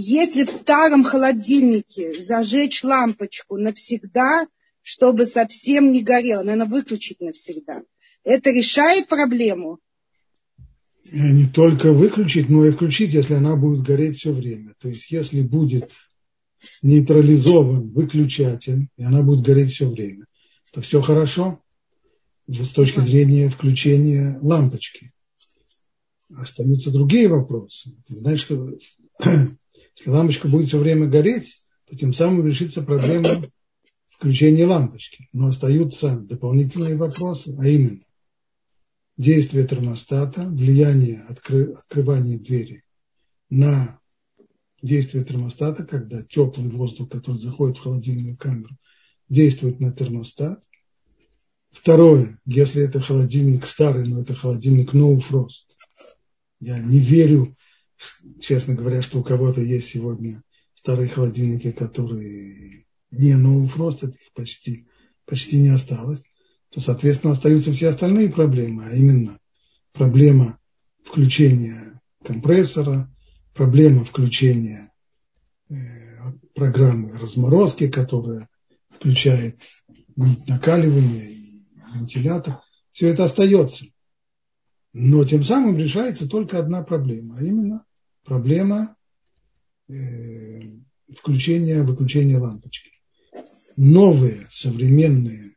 если в старом холодильнике зажечь лампочку навсегда, чтобы совсем не горело, наверное, выключить навсегда, это решает проблему? Не только выключить, но и включить, если она будет гореть все время. То есть, если будет нейтрализован выключатель, и она будет гореть все время, то все хорошо с точки зрения включения лампочки. Остаются другие вопросы. Ты знаешь, что если лампочка будет все время гореть, то тем самым решится проблема включения лампочки. Но остаются дополнительные вопросы, а именно действие термостата, влияние откры, открывания двери на действие термостата, когда теплый воздух, который заходит в холодильную камеру, действует на термостат. Второе, если это холодильник старый, но это холодильник no frost. Я не верю, честно говоря, что у кого-то есть сегодня старые холодильники, которые не frost, их почти, почти не осталось, то, соответственно, остаются все остальные проблемы, а именно проблема включения компрессора, проблема включения э, программы разморозки, которая включает накаливание и вентилятор. Все это остается. Но тем самым решается только одна проблема, а именно проблема э, включения, выключения лампочки. Новые современные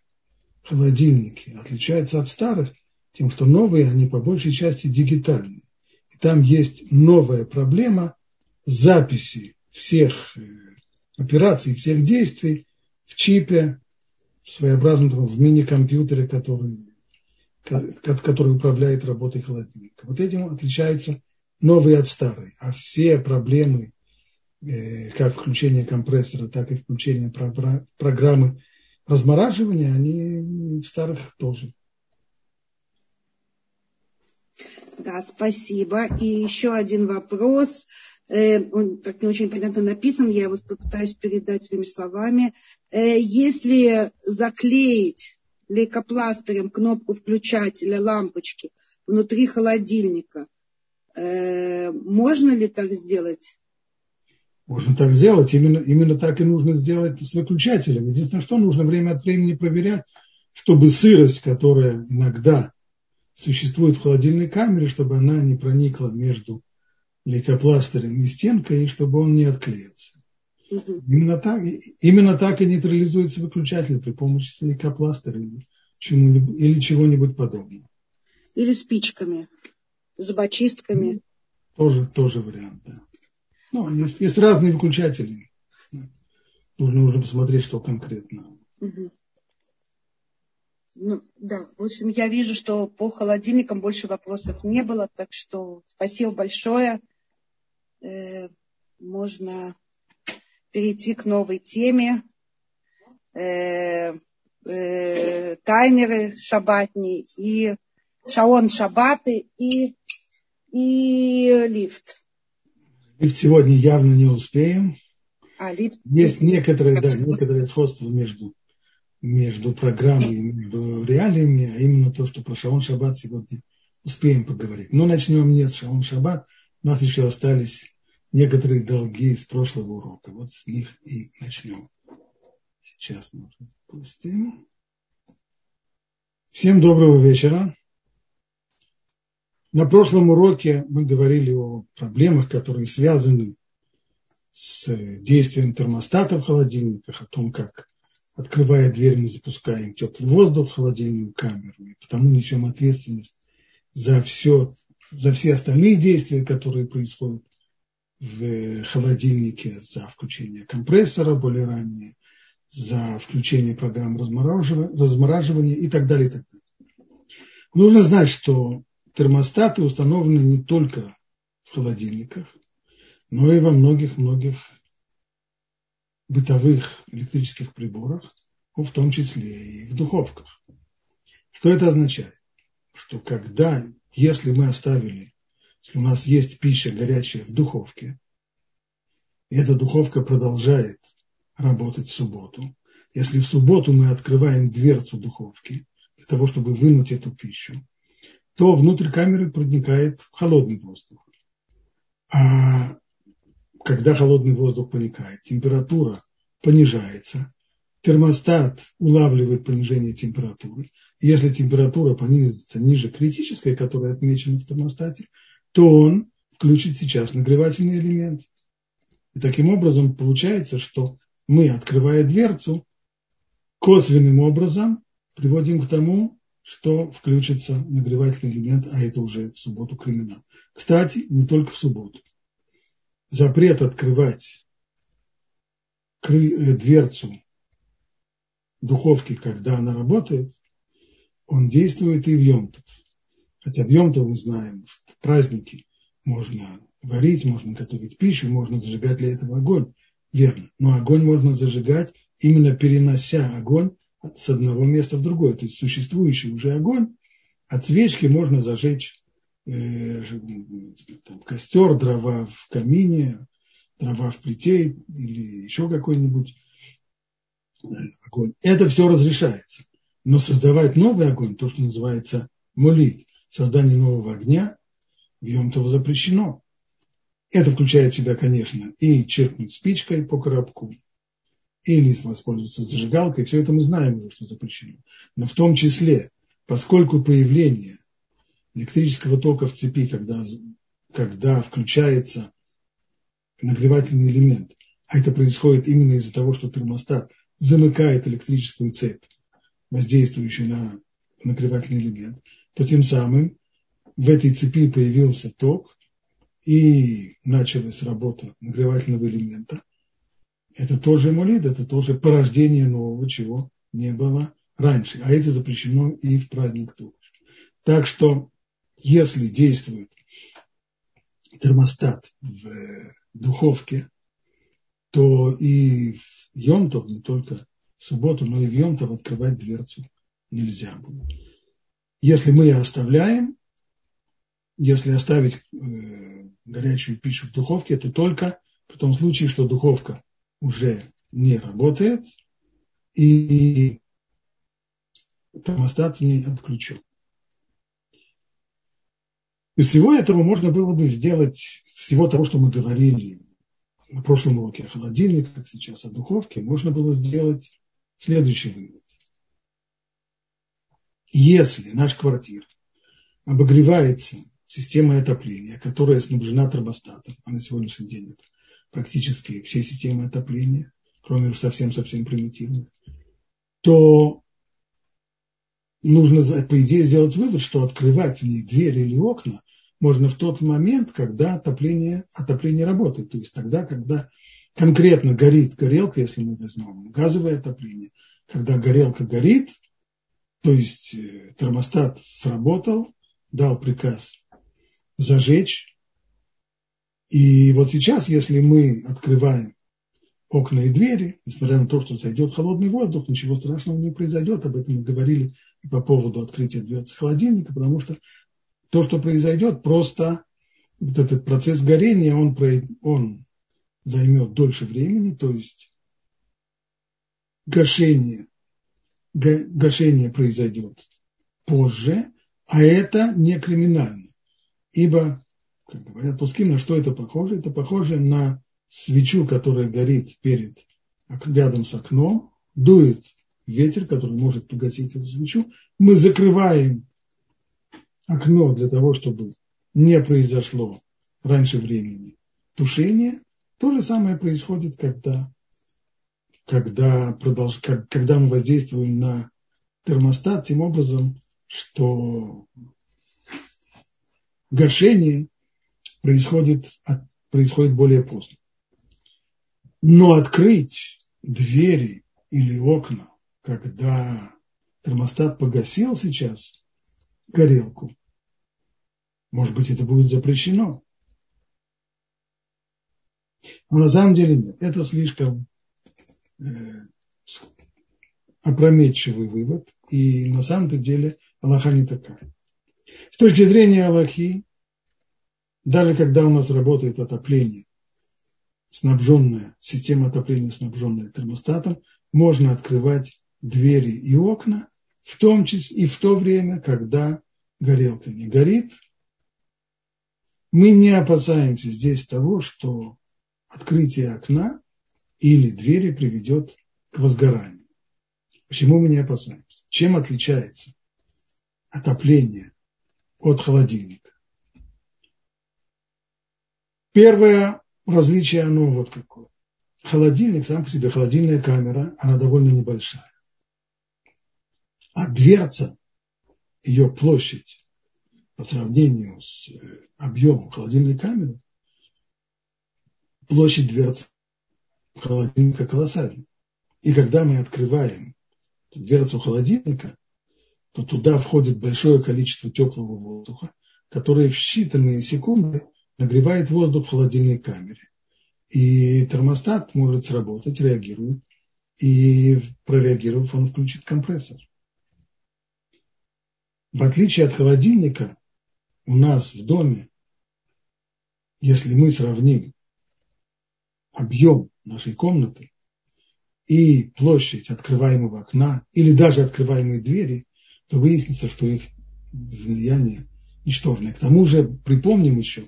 холодильники отличаются от старых тем, что новые, они по большей части дигитальные там есть новая проблема записи всех э, операций, всех действий в чипе, в своеобразном в мини-компьютере, который, который управляет работой холодильника. Вот этим отличается новый от старой. А все проблемы, э, как включение компрессора, так и включение программы размораживания, они в старых тоже. Да, спасибо. И еще один вопрос. Э, он так не очень понятно написан, я его попытаюсь передать своими словами. Э, если заклеить лейкопластырем кнопку включателя лампочки внутри холодильника, можно ли так сделать? Можно так сделать. Именно, именно так и нужно сделать с выключателем. Единственное, что нужно время от времени проверять, чтобы сырость, которая иногда существует в холодильной камере, чтобы она не проникла между лейкопластырем и стенкой, и чтобы он не отклеился. Угу. Именно, так, именно так и нейтрализуется выключатель при помощи лейкопластыря или, или чего-нибудь подобного. Или спичками, зубочистками. Тоже, тоже вариант, да. Ну, есть, есть разные выключатели. Нужно, нужно посмотреть, что конкретно. Угу. Ну, да, в общем, я вижу, что по холодильникам больше вопросов не было, так что спасибо большое. Э, можно перейти к новой теме. Э, э, таймеры шабатни и шаон шабаты и, и лифт. Лифт сегодня явно не успеем. А, лифт. Есть некоторые, да, некоторые сходства между между программой и между реалиями, а именно то, что про Шаон Шаббат сегодня успеем поговорить. Но начнем не с Шаон Шаббат, у нас еще остались некоторые долги из прошлого урока. Вот с них и начнем. Сейчас мы запустим. Всем доброго вечера. На прошлом уроке мы говорили о проблемах, которые связаны с действием термостата в холодильниках, о том, как открывая дверь, мы запускаем теплый воздух в холодильную камеру, и потому несем ответственность за все, за все остальные действия, которые происходят в холодильнике, за включение компрессора более раннее, за включение программ размораживания и так далее. И так далее. Нужно знать, что термостаты установлены не только в холодильниках, но и во многих-многих бытовых электрических приборах, в том числе и в духовках. Что это означает? Что когда, если мы оставили, если у нас есть пища горячая в духовке, и эта духовка продолжает работать в субботу, если в субботу мы открываем дверцу духовки для того, чтобы вынуть эту пищу, то внутрь камеры проникает холодный воздух. А когда холодный воздух проникает, температура понижается, термостат улавливает понижение температуры. Если температура понизится ниже критической, которая отмечена в термостате, то он включит сейчас нагревательный элемент. И таким образом получается, что мы, открывая дверцу, косвенным образом приводим к тому, что включится нагревательный элемент, а это уже в субботу криминал. Кстати, не только в субботу. Запрет открывать э, дверцу духовки, когда она работает, он действует и в Йомтов. Хотя в Йомтов мы знаем, в праздники можно варить, можно готовить пищу, можно зажигать для этого огонь. Верно. Но огонь можно зажигать, именно перенося огонь с одного места в другое. То есть существующий уже огонь, от свечки можно зажечь э, костер, дрова в камине, дрова в плите или еще какой-нибудь э, огонь. Это все разрешается. Но создавать новый огонь, то, что называется молит, создание нового огня, в Йомтов запрещено. Это включает в себя, конечно, и черкнуть спичкой по коробку, или воспользоваться зажигалкой, все это мы знаем уже, что запрещено. Но в том числе, поскольку появление электрического тока в цепи, когда, когда включается нагревательный элемент, а это происходит именно из-за того, что термостат замыкает электрическую цепь, воздействующую на нагревательный элемент, то тем самым в этой цепи появился ток и началась работа нагревательного элемента – это тоже молит, это тоже порождение нового, чего не было раньше. А это запрещено и в праздник тоже. Так что, если действует термостат в духовке, то и в Йомтов, не только в субботу, но и в Йомтов открывать дверцу нельзя будет. Если мы оставляем, если оставить э, горячую пищу в духовке, то только в том случае, что духовка уже не работает, и термостат в ней отключен. Из всего этого можно было бы сделать, всего того, что мы говорили на прошлом уроке о холодильнике, как сейчас о духовке, можно было сделать следующий вывод. Если наша квартира обогревается системой отопления, которая снабжена термостатом, а на сегодняшний день это практически все системы отопления, кроме уж совсем-совсем примитивных, то нужно, по идее, сделать вывод, что открывать в ней двери или окна можно в тот момент, когда отопление, отопление работает. То есть тогда, когда конкретно горит горелка, если мы возьмем газовое отопление, когда горелка горит, то есть э, термостат сработал, дал приказ зажечь, и вот сейчас, если мы открываем окна и двери, несмотря на то, что зайдет холодный воздух, ничего страшного не произойдет. Об этом мы говорили и по поводу открытия дверцы холодильника, потому что то, что произойдет, просто вот этот процесс горения, он, он займет дольше времени, то есть гашение, гашение произойдет позже, а это не криминально. Ибо как говорят пуским, на что это похоже? Это похоже на свечу, которая горит перед, рядом с окном, дует ветер, который может погасить эту свечу. Мы закрываем окно для того, чтобы не произошло раньше времени тушение. То же самое происходит, когда, когда, продолж, когда мы воздействуем на термостат тем образом, что гашение происходит, происходит более поздно. Но открыть двери или окна, когда термостат погасил сейчас горелку, может быть, это будет запрещено. Но на самом деле нет. Это слишком э, опрометчивый вывод. И на самом-то деле Аллаха не такая. С точки зрения Аллахи, даже когда у нас работает отопление, снабженная, система отопления, снабженная термостатом, можно открывать двери и окна, в том числе и в то время, когда горелка не горит. Мы не опасаемся здесь того, что открытие окна или двери приведет к возгоранию. Почему мы не опасаемся? Чем отличается отопление от холодильника? Первое различие, оно вот какое. Холодильник, сам по себе, холодильная камера, она довольно небольшая. А дверца, ее площадь по сравнению с э, объемом холодильной камеры, площадь дверцы холодильника колоссальна. И когда мы открываем дверцу холодильника, то туда входит большое количество теплого воздуха, которое в считанные секунды нагревает воздух в холодильной камере. И термостат может сработать, реагирует, и прореагировав, он включит компрессор. В отличие от холодильника, у нас в доме, если мы сравним объем нашей комнаты и площадь открываемого окна или даже открываемые двери, то выяснится, что их влияние ничтожное. К тому же припомним еще,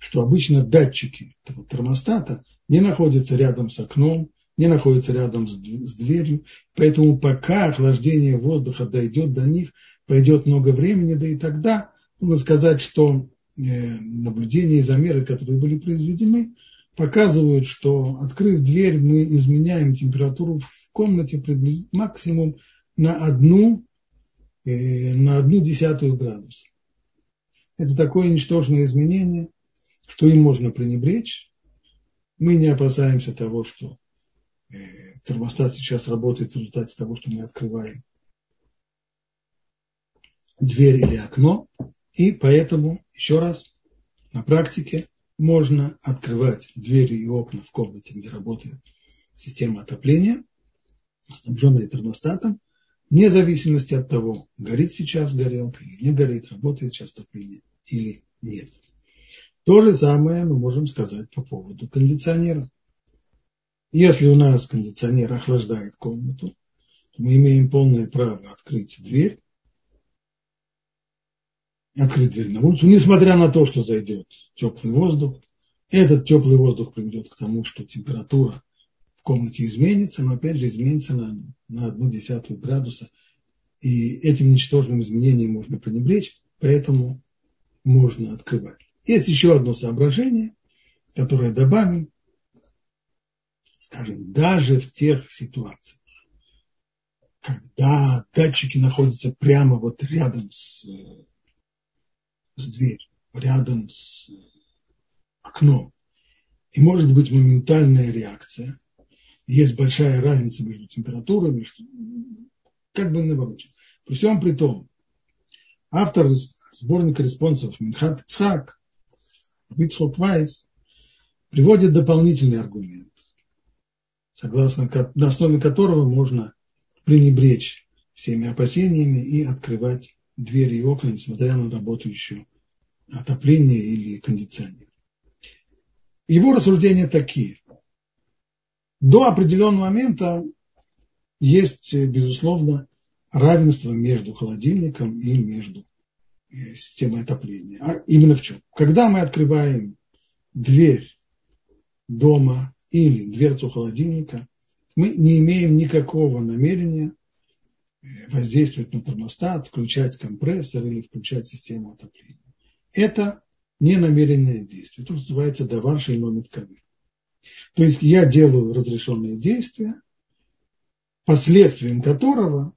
что обычно датчики термостата не находятся рядом с окном, не находятся рядом с дверью, поэтому пока охлаждение воздуха дойдет до них, пройдет много времени, да и тогда можно сказать, что э, наблюдения и замеры, которые были произведены, показывают, что открыв дверь, мы изменяем температуру в комнате максимум на одну, э, на одну десятую градуса. Это такое ничтожное изменение, что им можно пренебречь. Мы не опасаемся того, что э, термостат сейчас работает в результате того, что мы открываем дверь или окно. И поэтому, еще раз, на практике можно открывать двери и окна в комнате, где работает система отопления, снабженная термостатом, вне зависимости от того, горит сейчас горелка или не горит, работает сейчас отопление или нет. То же самое мы можем сказать по поводу кондиционера. Если у нас кондиционер охлаждает комнату, то мы имеем полное право открыть дверь открыть дверь на улицу, несмотря на то, что зайдет теплый воздух. Этот теплый воздух приведет к тому, что температура в комнате изменится, но опять же изменится на, на одну десятую градуса. И этим ничтожным изменением можно пренебречь, поэтому можно открывать. Есть еще одно соображение, которое добавим. Скажем, даже в тех ситуациях, когда датчики находятся прямо вот рядом с с дверью, рядом с э, окном. И может быть моментальная реакция. Есть большая разница между температурами, как бы наоборот. При всем при том, автор сборника респонсов Минхат Ицхак, Вицхок Вайс, приводит дополнительный аргумент, согласно на основе которого можно пренебречь всеми опасениями и открывать двери и окна, несмотря на работающую отопление или кондиционер. Его рассуждения такие. До определенного момента есть, безусловно, равенство между холодильником и между системой отопления. А именно в чем? Когда мы открываем дверь дома или дверцу холодильника, мы не имеем никакого намерения э, воздействовать на термостат, включать компрессор или включать систему отопления это не намеренное действие. Это называется давар шейномит кавир. То есть я делаю разрешенное действие, последствием которого,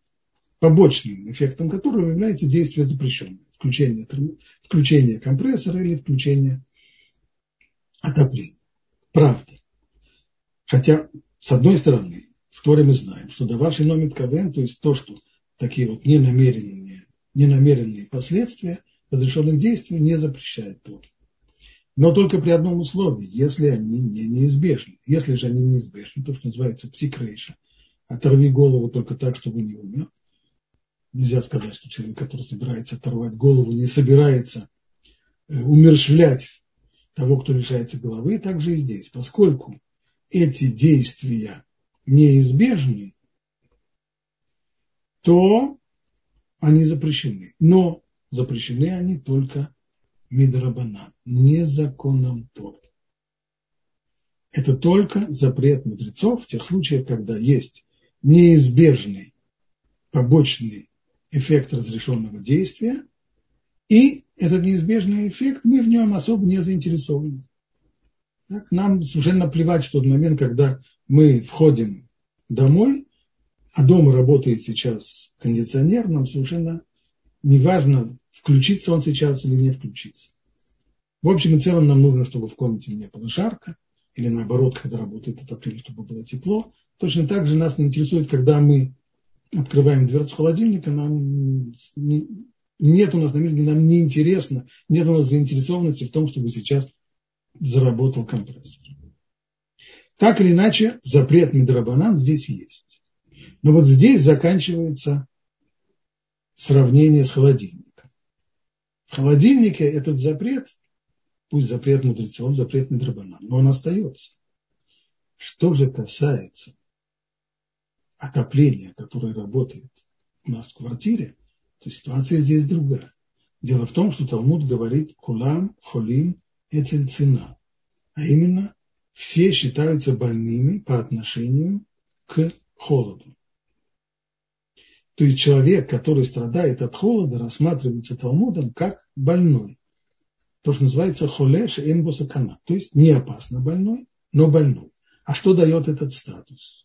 побочным эффектом которого является действие запрещенное. Включение, включение компрессора или включение отопления. Правда. Хотя, с одной стороны, в Торе мы знаем, что давар шейномит кавен, то есть то, что такие вот ненамеренные, ненамеренные последствия – разрешенных действий не запрещает Тора. Но только при одном условии, если они не неизбежны. Если же они неизбежны, то, что называется псикрейша, оторви голову только так, чтобы не умер. Нельзя сказать, что человек, который собирается оторвать голову, не собирается э, умершвлять того, кто лишается головы, так же и здесь. Поскольку эти действия неизбежны, то они запрещены. Но запрещены они только Мидрабана, не законом Торы. это только запрет мудрецов в тех случаях, когда есть неизбежный побочный эффект разрешенного действия, и этот неизбежный эффект, мы в нем особо не заинтересованы. Так, нам совершенно плевать, в момент, когда мы входим домой, а дома работает сейчас кондиционер, нам совершенно не важно, включится он сейчас или не включится. В общем и целом нам нужно, чтобы в комнате не было жарко, или наоборот, когда работает отопление, чтобы было тепло. Точно так же нас не интересует, когда мы открываем дверцу холодильника, нам не, нет у нас намерения, нам не интересно, нет у нас заинтересованности в том, чтобы сейчас заработал компрессор. Так или иначе, запрет Медрабанан здесь есть. Но вот здесь заканчивается сравнение с холодильником. В холодильнике этот запрет, пусть запрет мудрецов, запрет Медрабанан, но он остается. Что же касается отопления, которое работает у нас в квартире, то ситуация здесь другая. Дело в том, что Талмуд говорит «кулам холим этель цена», а именно все считаются больными по отношению к холоду. То есть человек, который страдает от холода, рассматривается Талмудом как больной. То, что называется холеш энбусакана. То есть не опасно больной, но больной. А что дает этот статус?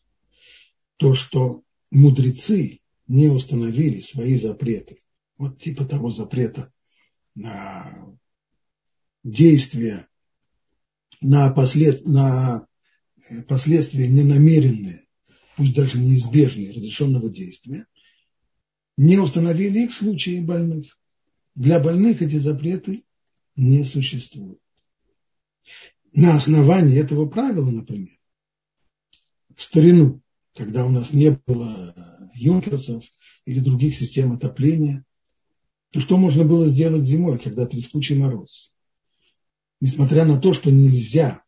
То, что мудрецы не установили свои запреты. Вот типа того запрета на действия, на, послед, на э, последствия ненамеренные, пусть даже неизбежные разрешенного действия, не установили их в случае больных. Для больных эти запреты не существуют. На основании этого правила, например, в старину, когда у нас не было юнкерсов или других систем отопления, то что можно было сделать зимой, когда трескучий мороз? Несмотря на то, что нельзя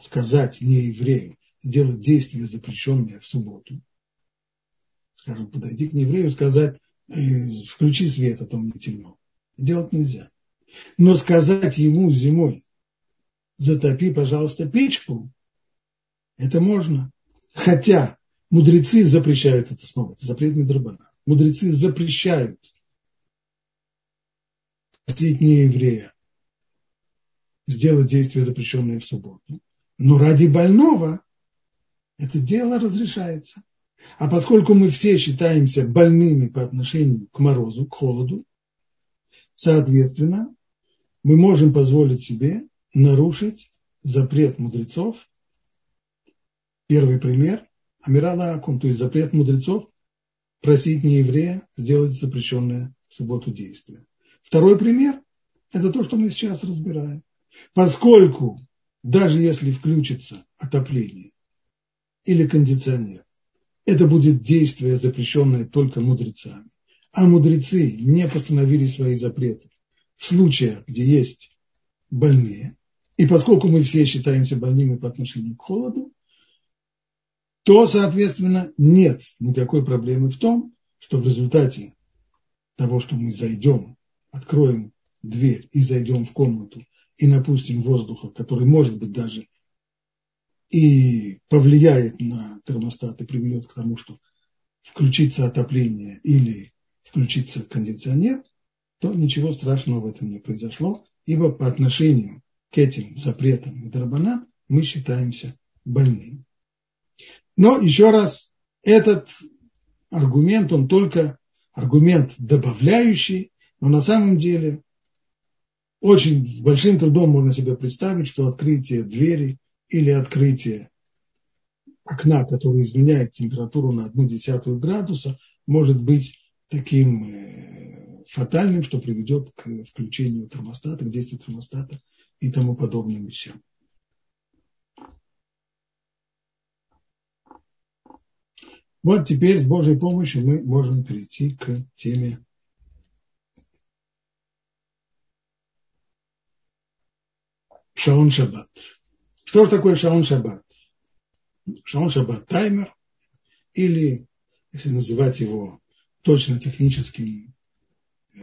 сказать не еврею, делать действия, запрещенные в субботу, скажем, подойти к нееврею и сказать, «Э, включи свет, а то мне темно. Делать нельзя. Но сказать ему зимой, затопи, пожалуйста, печку, это можно. Хотя мудрецы запрещают это снова, это запрет Медрабана. Мудрецы запрещают простить нееврея, сделать действие, запрещенное в субботу. Но ради больного это дело разрешается. А поскольку мы все считаемся больными по отношению к морозу, к холоду, соответственно, мы можем позволить себе нарушить запрет мудрецов. Первый пример – Амирала Акум, то есть запрет мудрецов просить нееврея сделать запрещенное в субботу действие. Второй пример – это то, что мы сейчас разбираем. Поскольку даже если включится отопление или кондиционер, это будет действие, запрещенное только мудрецами. А мудрецы не постановили свои запреты в случаях, где есть больные. И поскольку мы все считаемся больными по отношению к холоду, то, соответственно, нет никакой проблемы в том, что в результате того, что мы зайдем, откроем дверь и зайдем в комнату и напустим воздуха, который, может быть, даже и повлияет на термостат и приведет к тому, что включится отопление или включится кондиционер, то ничего страшного в этом не произошло, ибо по отношению к этим запретам и драбанам мы считаемся больными. Но еще раз, этот аргумент, он только аргумент добавляющий, но на самом деле очень большим трудом можно себе представить, что открытие двери или открытие окна, которое изменяет температуру на одну десятую градуса, может быть таким э, фатальным, что приведет к включению термостата, к действию термостата и тому подобным вещам. Вот теперь с Божьей помощью мы можем перейти к теме Шаон Шаббат. Что же такое Шаон Шаббат? Шаон Шаббат таймер, или, если называть его точно техническим э,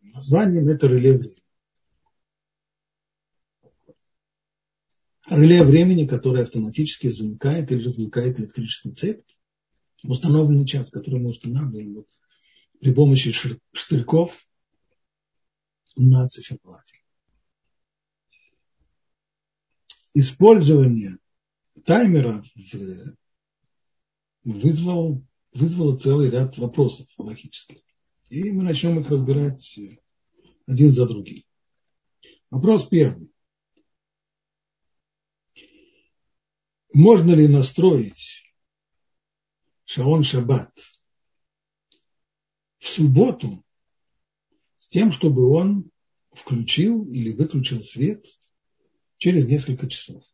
названием, это реле времени. реле времени, которое автоматически замыкает или размыкает электрическую цепь. Установленный час, который мы устанавливаем вот, при помощи штырьков на циферблате. Использование таймера вызвал, вызвало целый ряд вопросов логических. И мы начнем их разбирать один за другим. Вопрос первый. Можно ли настроить шаон шаббат в субботу с тем, чтобы он включил или выключил свет через несколько часов?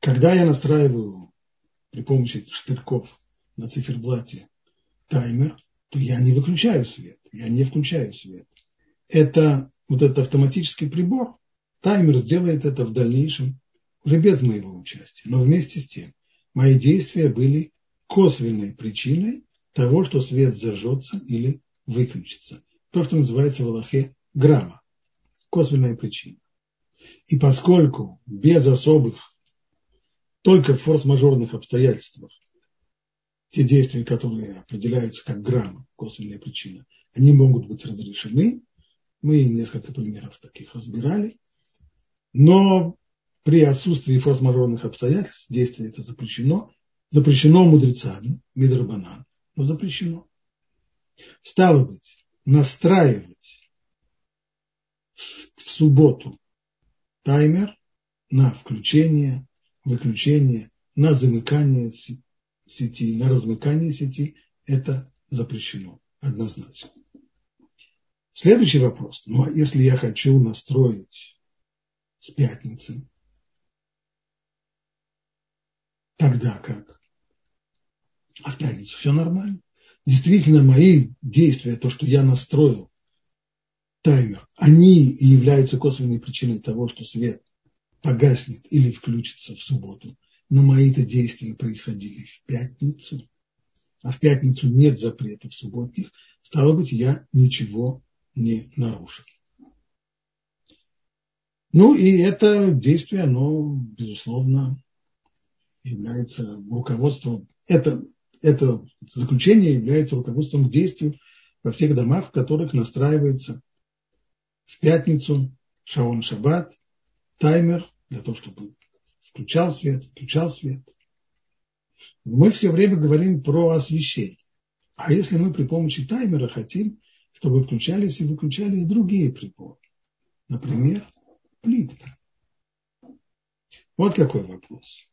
Когда я настраиваю при помощи штырьков на циферблате таймер, то я не выключаю свет, я не включаю свет. Это вот этот автоматический прибор, таймер сделает это в дальнейшем уже без моего участия. Но вместе с тем мои действия были косвенной причиной того, что свет зажжется или выключится. То, что называется в Аллахе грамма. Косвенная причина. И поскольку без особых, только в форс-мажорных обстоятельствах, те действия, которые определяются как грамма, косвенная причина, они могут быть разрешены. Мы несколько примеров таких разбирали. Но при отсутствии форс-мажорных обстоятельств действие это запрещено, запрещено мудрецами, мидрабанан, но запрещено. Стало быть, настраивать в субботу таймер на включение, выключение, на замыкание сети, на размыкание сети, это запрещено однозначно. Следующий вопрос. Ну, а если я хочу настроить с пятницы Тогда как? Пятницу все нормально. Действительно, мои действия, то, что я настроил таймер, они являются косвенной причиной того, что свет погаснет или включится в субботу. Но мои-то действия происходили в пятницу. А в пятницу нет запретов субботних. Стало быть, я ничего не нарушил. Ну и это действие, оно, безусловно, является руководством, это, это заключение является руководством к действию во всех домах, в которых настраивается в пятницу шаон шаббат, таймер для того, чтобы включал свет, включал свет. Мы все время говорим про освещение. А если мы при помощи таймера хотим, чтобы включались и выключались другие приборы, например, плитка. Вот какой вопрос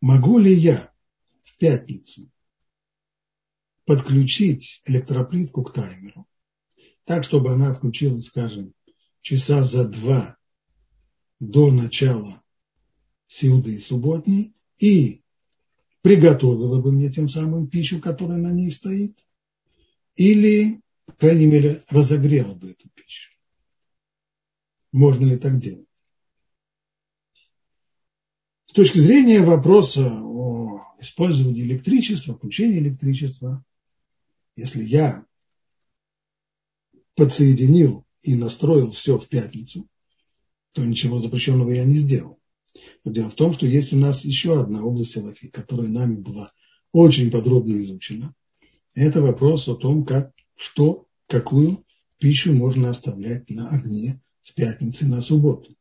могу ли я в пятницу подключить электроплитку к таймеру, так, чтобы она включилась, скажем, часа за два до начала силды субботней и приготовила бы мне тем самым пищу, которая на ней стоит, или, по крайней мере, разогрела бы эту пищу. Можно ли так делать? С точки зрения вопроса о использовании электричества, включении электричества, если я подсоединил и настроил все в пятницу, то ничего запрещенного я не сделал. Но дело в том, что есть у нас еще одна область Аллахи, которая нами была очень подробно изучена. Это вопрос о том, как, что, какую пищу можно оставлять на огне с пятницы на субботу.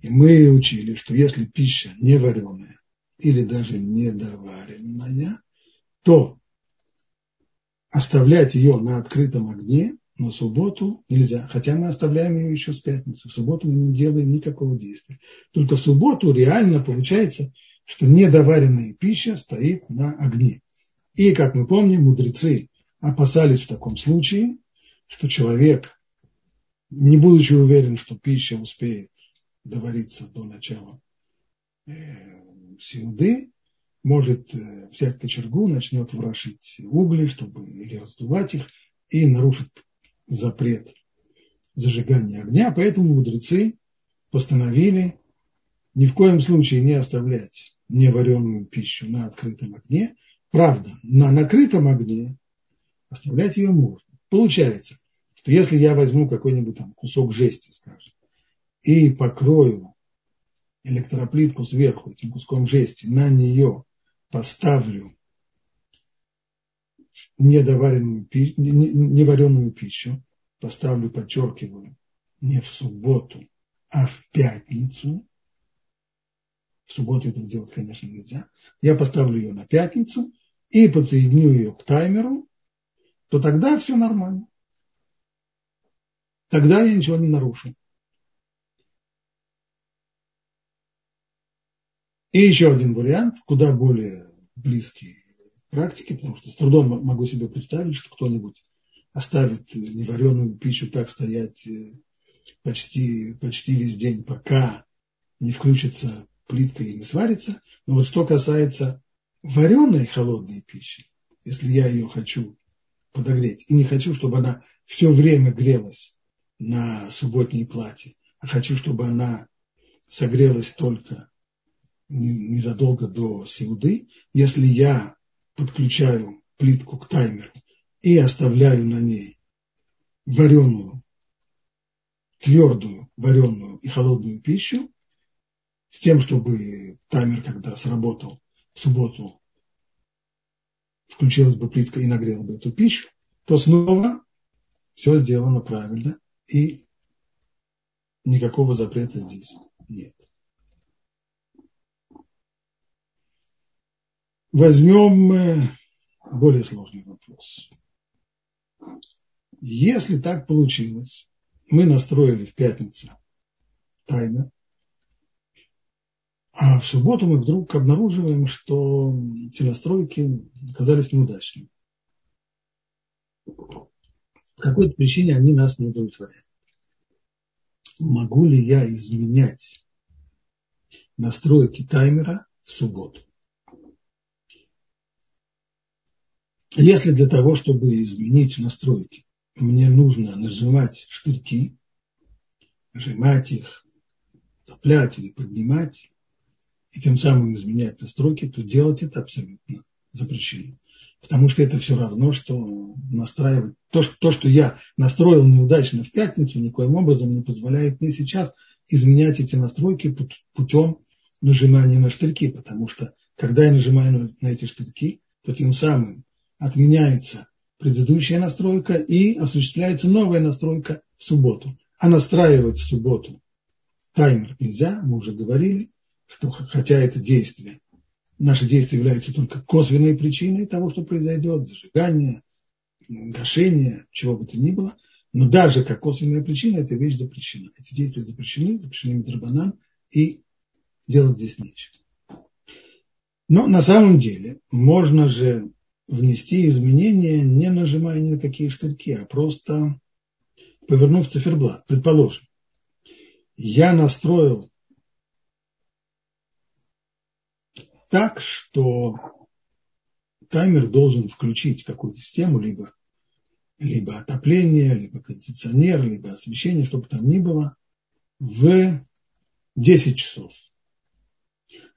И мы учили, что если пища не вареная или даже недоваренная, то оставлять ее на открытом огне на субботу нельзя. Хотя мы оставляем ее еще с пятницы. В субботу мы не делаем никакого действия. Только в субботу реально получается, что недоваренная пища стоит на огне. И, как мы помним, мудрецы опасались в таком случае, что человек, не будучи уверен, что пища успеет довариться до начала э, силды, может э, взять кочергу, начнет ворошить угли, чтобы или раздувать их, и нарушит запрет зажигания огня. Поэтому мудрецы постановили ни в коем случае не оставлять невареную пищу на открытом огне. Правда, на накрытом огне оставлять ее можно. Получается, что если я возьму какой-нибудь там кусок жести, скажем, и покрою электроплитку сверху этим куском жести, на нее поставлю недоваренную, невареную пищу, поставлю, подчеркиваю, не в субботу, а в пятницу, в субботу это делать, конечно, нельзя, я поставлю ее на пятницу и подсоединю ее к таймеру, то тогда все нормально. Тогда я ничего не нарушу. И еще один вариант, куда более близкий к практике, потому что с трудом могу себе представить, что кто-нибудь оставит невареную пищу так стоять э, почти, почти весь день, пока не включится плитка и не сварится. Но вот что касается вареной холодной пищи, если я ее хочу подогреть, и не хочу, чтобы она все время грелась на субботней плате, а хочу, чтобы она согрелась только незадолго до сеуды, если я подключаю плитку к таймеру и оставляю на ней вареную, твердую вареную и холодную пищу, с тем, чтобы таймер, когда сработал в субботу, включилась бы плитка и нагрела бы эту пищу, то снова все сделано правильно и никакого запрета здесь нет. Возьмем э, более сложный вопрос. Если так получилось, мы настроили в пятницу таймер, а в субботу мы вдруг обнаруживаем, что те настройки оказались неудачными. По какой-то причине они нас не удовлетворяют. Могу ли я изменять настройки таймера в субботу? Если для того, чтобы изменить настройки, мне нужно нажимать штырьки, нажимать их, топлять или поднимать, и тем самым изменять настройки, то делать это абсолютно запрещено. Потому что это все равно, что настраивать. То, что, то, что я настроил неудачно в пятницу, никоим образом не позволяет мне сейчас изменять эти настройки путем нажимания на штырьки. Потому что, когда я нажимаю на, эти штырьки, то тем самым отменяется предыдущая настройка и осуществляется новая настройка в субботу. А настраивать в субботу таймер нельзя, мы уже говорили, что хотя это действие, наши действия являются только косвенной причиной того, что произойдет, зажигание, гашение, чего бы то ни было, но даже как косвенная причина эта вещь запрещена. Эти действия запрещены, запрещены Митрабанан, и делать здесь нечего. Но на самом деле можно же внести изменения, не нажимая ни на какие штырьки, а просто повернув циферблат. Предположим, я настроил так, что таймер должен включить какую-то систему, либо, либо отопление, либо кондиционер, либо освещение, чтобы там ни было, в 10 часов.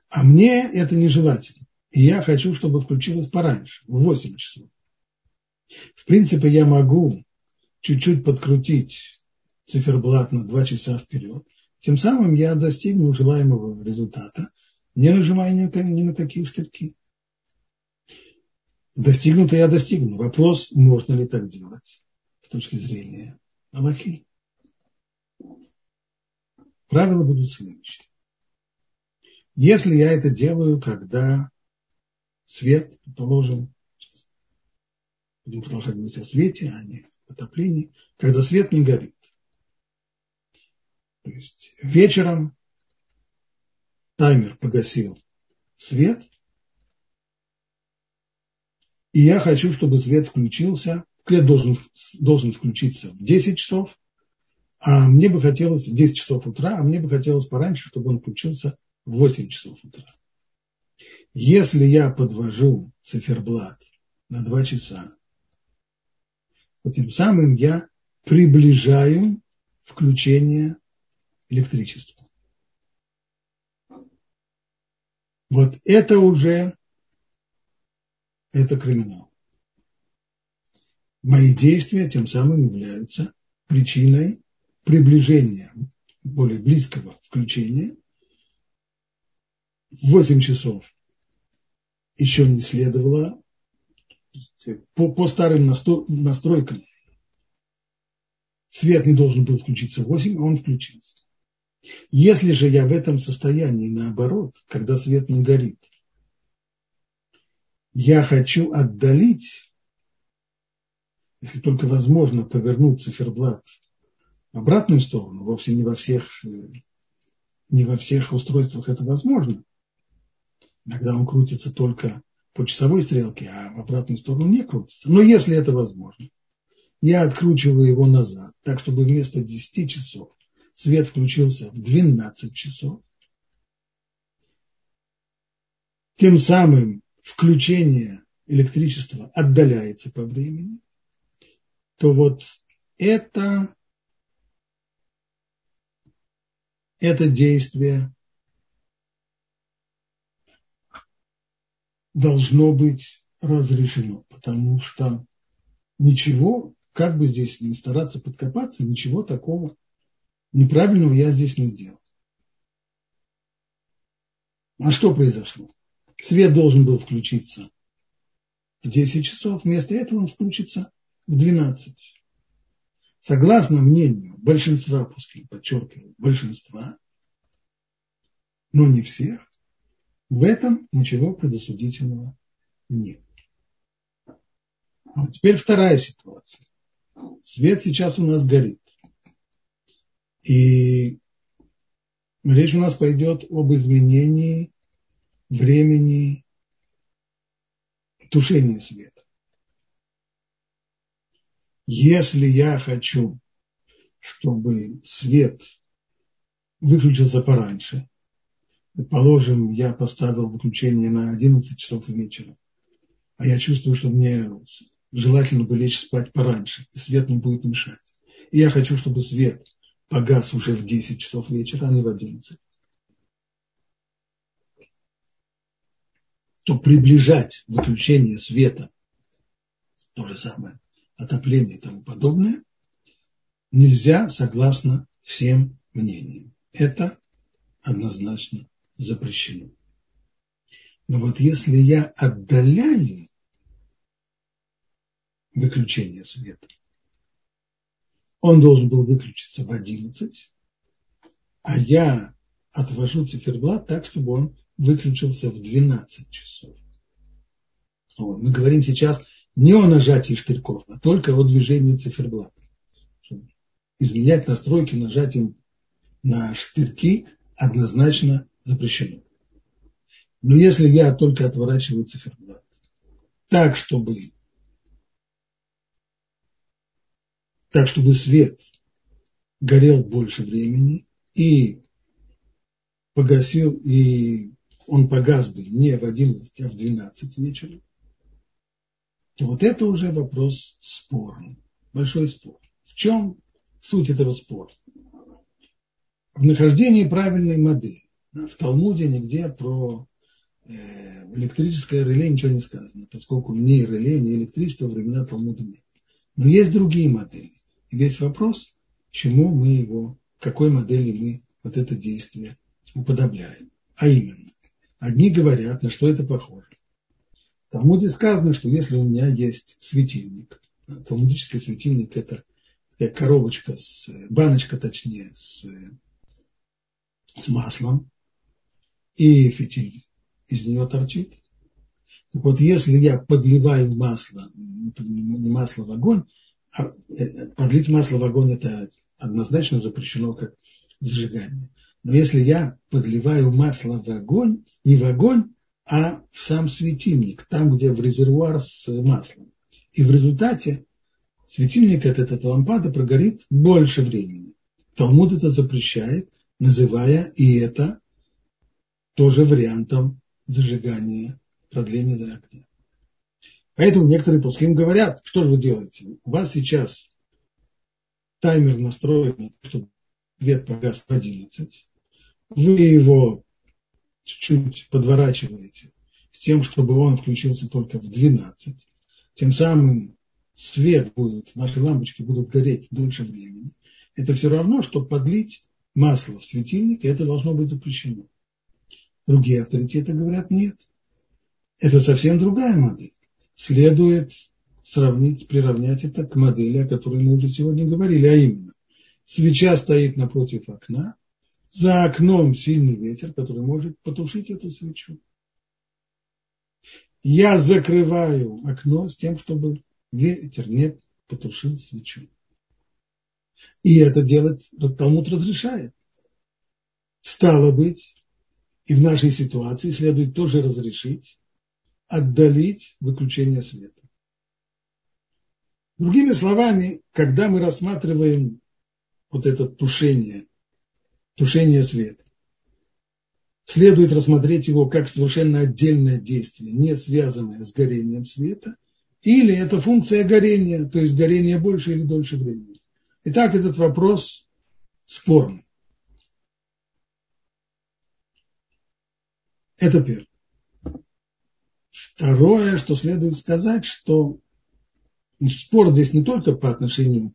А мне это нежелательно. И я хочу, чтобы включилось пораньше, в 8 часов. В принципе, я могу чуть-чуть подкрутить циферблат на 2 часа вперед. Тем самым я достигну желаемого результата, не нажимая ни, на какие штырьки. Достигнуто я достигну. Вопрос, можно ли так делать с точки зрения Аллахи. Правила будут следующие. Если я это делаю, когда свет, предположим, будем продолжать говорить о свете, а не отоплении, когда свет не горит. То есть вечером таймер погасил свет, и я хочу, чтобы свет включился, свет должен, должен включиться в 10 часов, а мне бы хотелось в 10 часов утра, а мне бы хотелось пораньше, чтобы он включился в 8 часов утра. Если я подвожу циферблат на 2 часа, то тем самым я приближаю включение электричества. Вот это уже это криминал. Мои действия тем самым являются причиной приближения более близкого включения в 8 часов еще не следовало по, по старым настройкам свет не должен был включиться в 8, а он включился. Если же я в этом состоянии, наоборот, когда свет не горит, я хочу отдалить, если только возможно, повернуть циферблат в обратную сторону, вовсе не во всех, э, не во всех устройствах это возможно. Иногда он крутится только по часовой стрелке, а в обратную сторону не крутится. Но если это возможно, я откручиваю его назад, так, чтобы вместо 10 часов свет включился в 12 часов. Тем самым включение электричества отдаляется по времени, то вот это, это действие должно быть разрешено, потому что ничего как бы здесь не стараться подкопаться, ничего такого неправильного я здесь не сделал. А что произошло? Свет должен был включиться в 10 часов, вместо этого он включится в 12. Согласно мнению большинства, пускай подчеркиваю, большинства, но не всех, в этом ничего предосудительного нет. А теперь вторая ситуация. Свет сейчас у нас горит. И речь у нас пойдет об изменении времени тушения света. Если я хочу, чтобы свет выключился пораньше, предположим, я поставил выключение на 11 часов вечера, а я чувствую, что мне желательно бы лечь спать пораньше, и свет не будет мешать. И я хочу, чтобы свет погас уже в 10 часов вечера, а не в 11. То приближать выключение света, то же самое, отопление и тому подобное, нельзя согласно всем мнениям. Это однозначно запрещено. Но вот если я отдаляю выключения света. Он должен был выключиться в 11, а я отвожу циферблат так, чтобы он выключился в 12 часов. Вот. Мы говорим сейчас не о нажатии штырьков, а только о движении циферблата. Изменять настройки нажатием на штырьки однозначно запрещено. Но если я только отворачиваю циферблат так, чтобы так, чтобы свет горел больше времени и погасил, и он погас бы не в 11, а в 12 вечера, то вот это уже вопрос спорный, большой спор. В чем суть этого спора? В нахождении правильной модели. В Талмуде нигде про э, электрическое реле ничего не сказано, поскольку ни реле, ни электричества времена Талмуда нет. Но есть другие модели. И весь вопрос, чему мы его, какой модели мы вот это действие уподобляем. А именно, одни говорят, на что это похоже. В Талмуде сказано, что если у меня есть светильник, талмудический светильник – это коробочка, с, баночка точнее, с, с маслом, и фитиль из нее торчит. Так вот, если я подливаю масло, не масло в огонь, а, э, подлить масло в огонь это однозначно запрещено как зажигание. Но если я подливаю масло в огонь, не в огонь, а в сам светильник, там, где в резервуар с маслом. И в результате светильник этот, эта лампада прогорит больше времени. Талмуд это запрещает, называя и это тоже вариантом зажигания, продления огня. Поэтому некоторые пуским говорят, что же вы делаете? У вас сейчас таймер настроен, чтобы свет погас в 11. Вы его чуть-чуть подворачиваете с тем, чтобы он включился только в 12. Тем самым свет будет, ваши лампочки будут гореть дольше времени. Это все равно, что подлить масло в светильник, и это должно быть запрещено. Другие авторитеты говорят нет. Это совсем другая модель. Следует сравнить, приравнять это к модели, о которой мы уже сегодня говорили, а именно свеча стоит напротив окна, за окном сильный ветер, который может потушить эту свечу. Я закрываю окно с тем, чтобы ветер не потушил свечу. И это делать Талмуд разрешает. Стало быть, и в нашей ситуации следует тоже разрешить отдалить выключение света. Другими словами, когда мы рассматриваем вот это тушение, тушение света, следует рассмотреть его как совершенно отдельное действие, не связанное с горением света, или это функция горения, то есть горение больше или дольше времени. Итак, этот вопрос спорный. Это первое. Второе, что следует сказать, что спор здесь не только по отношению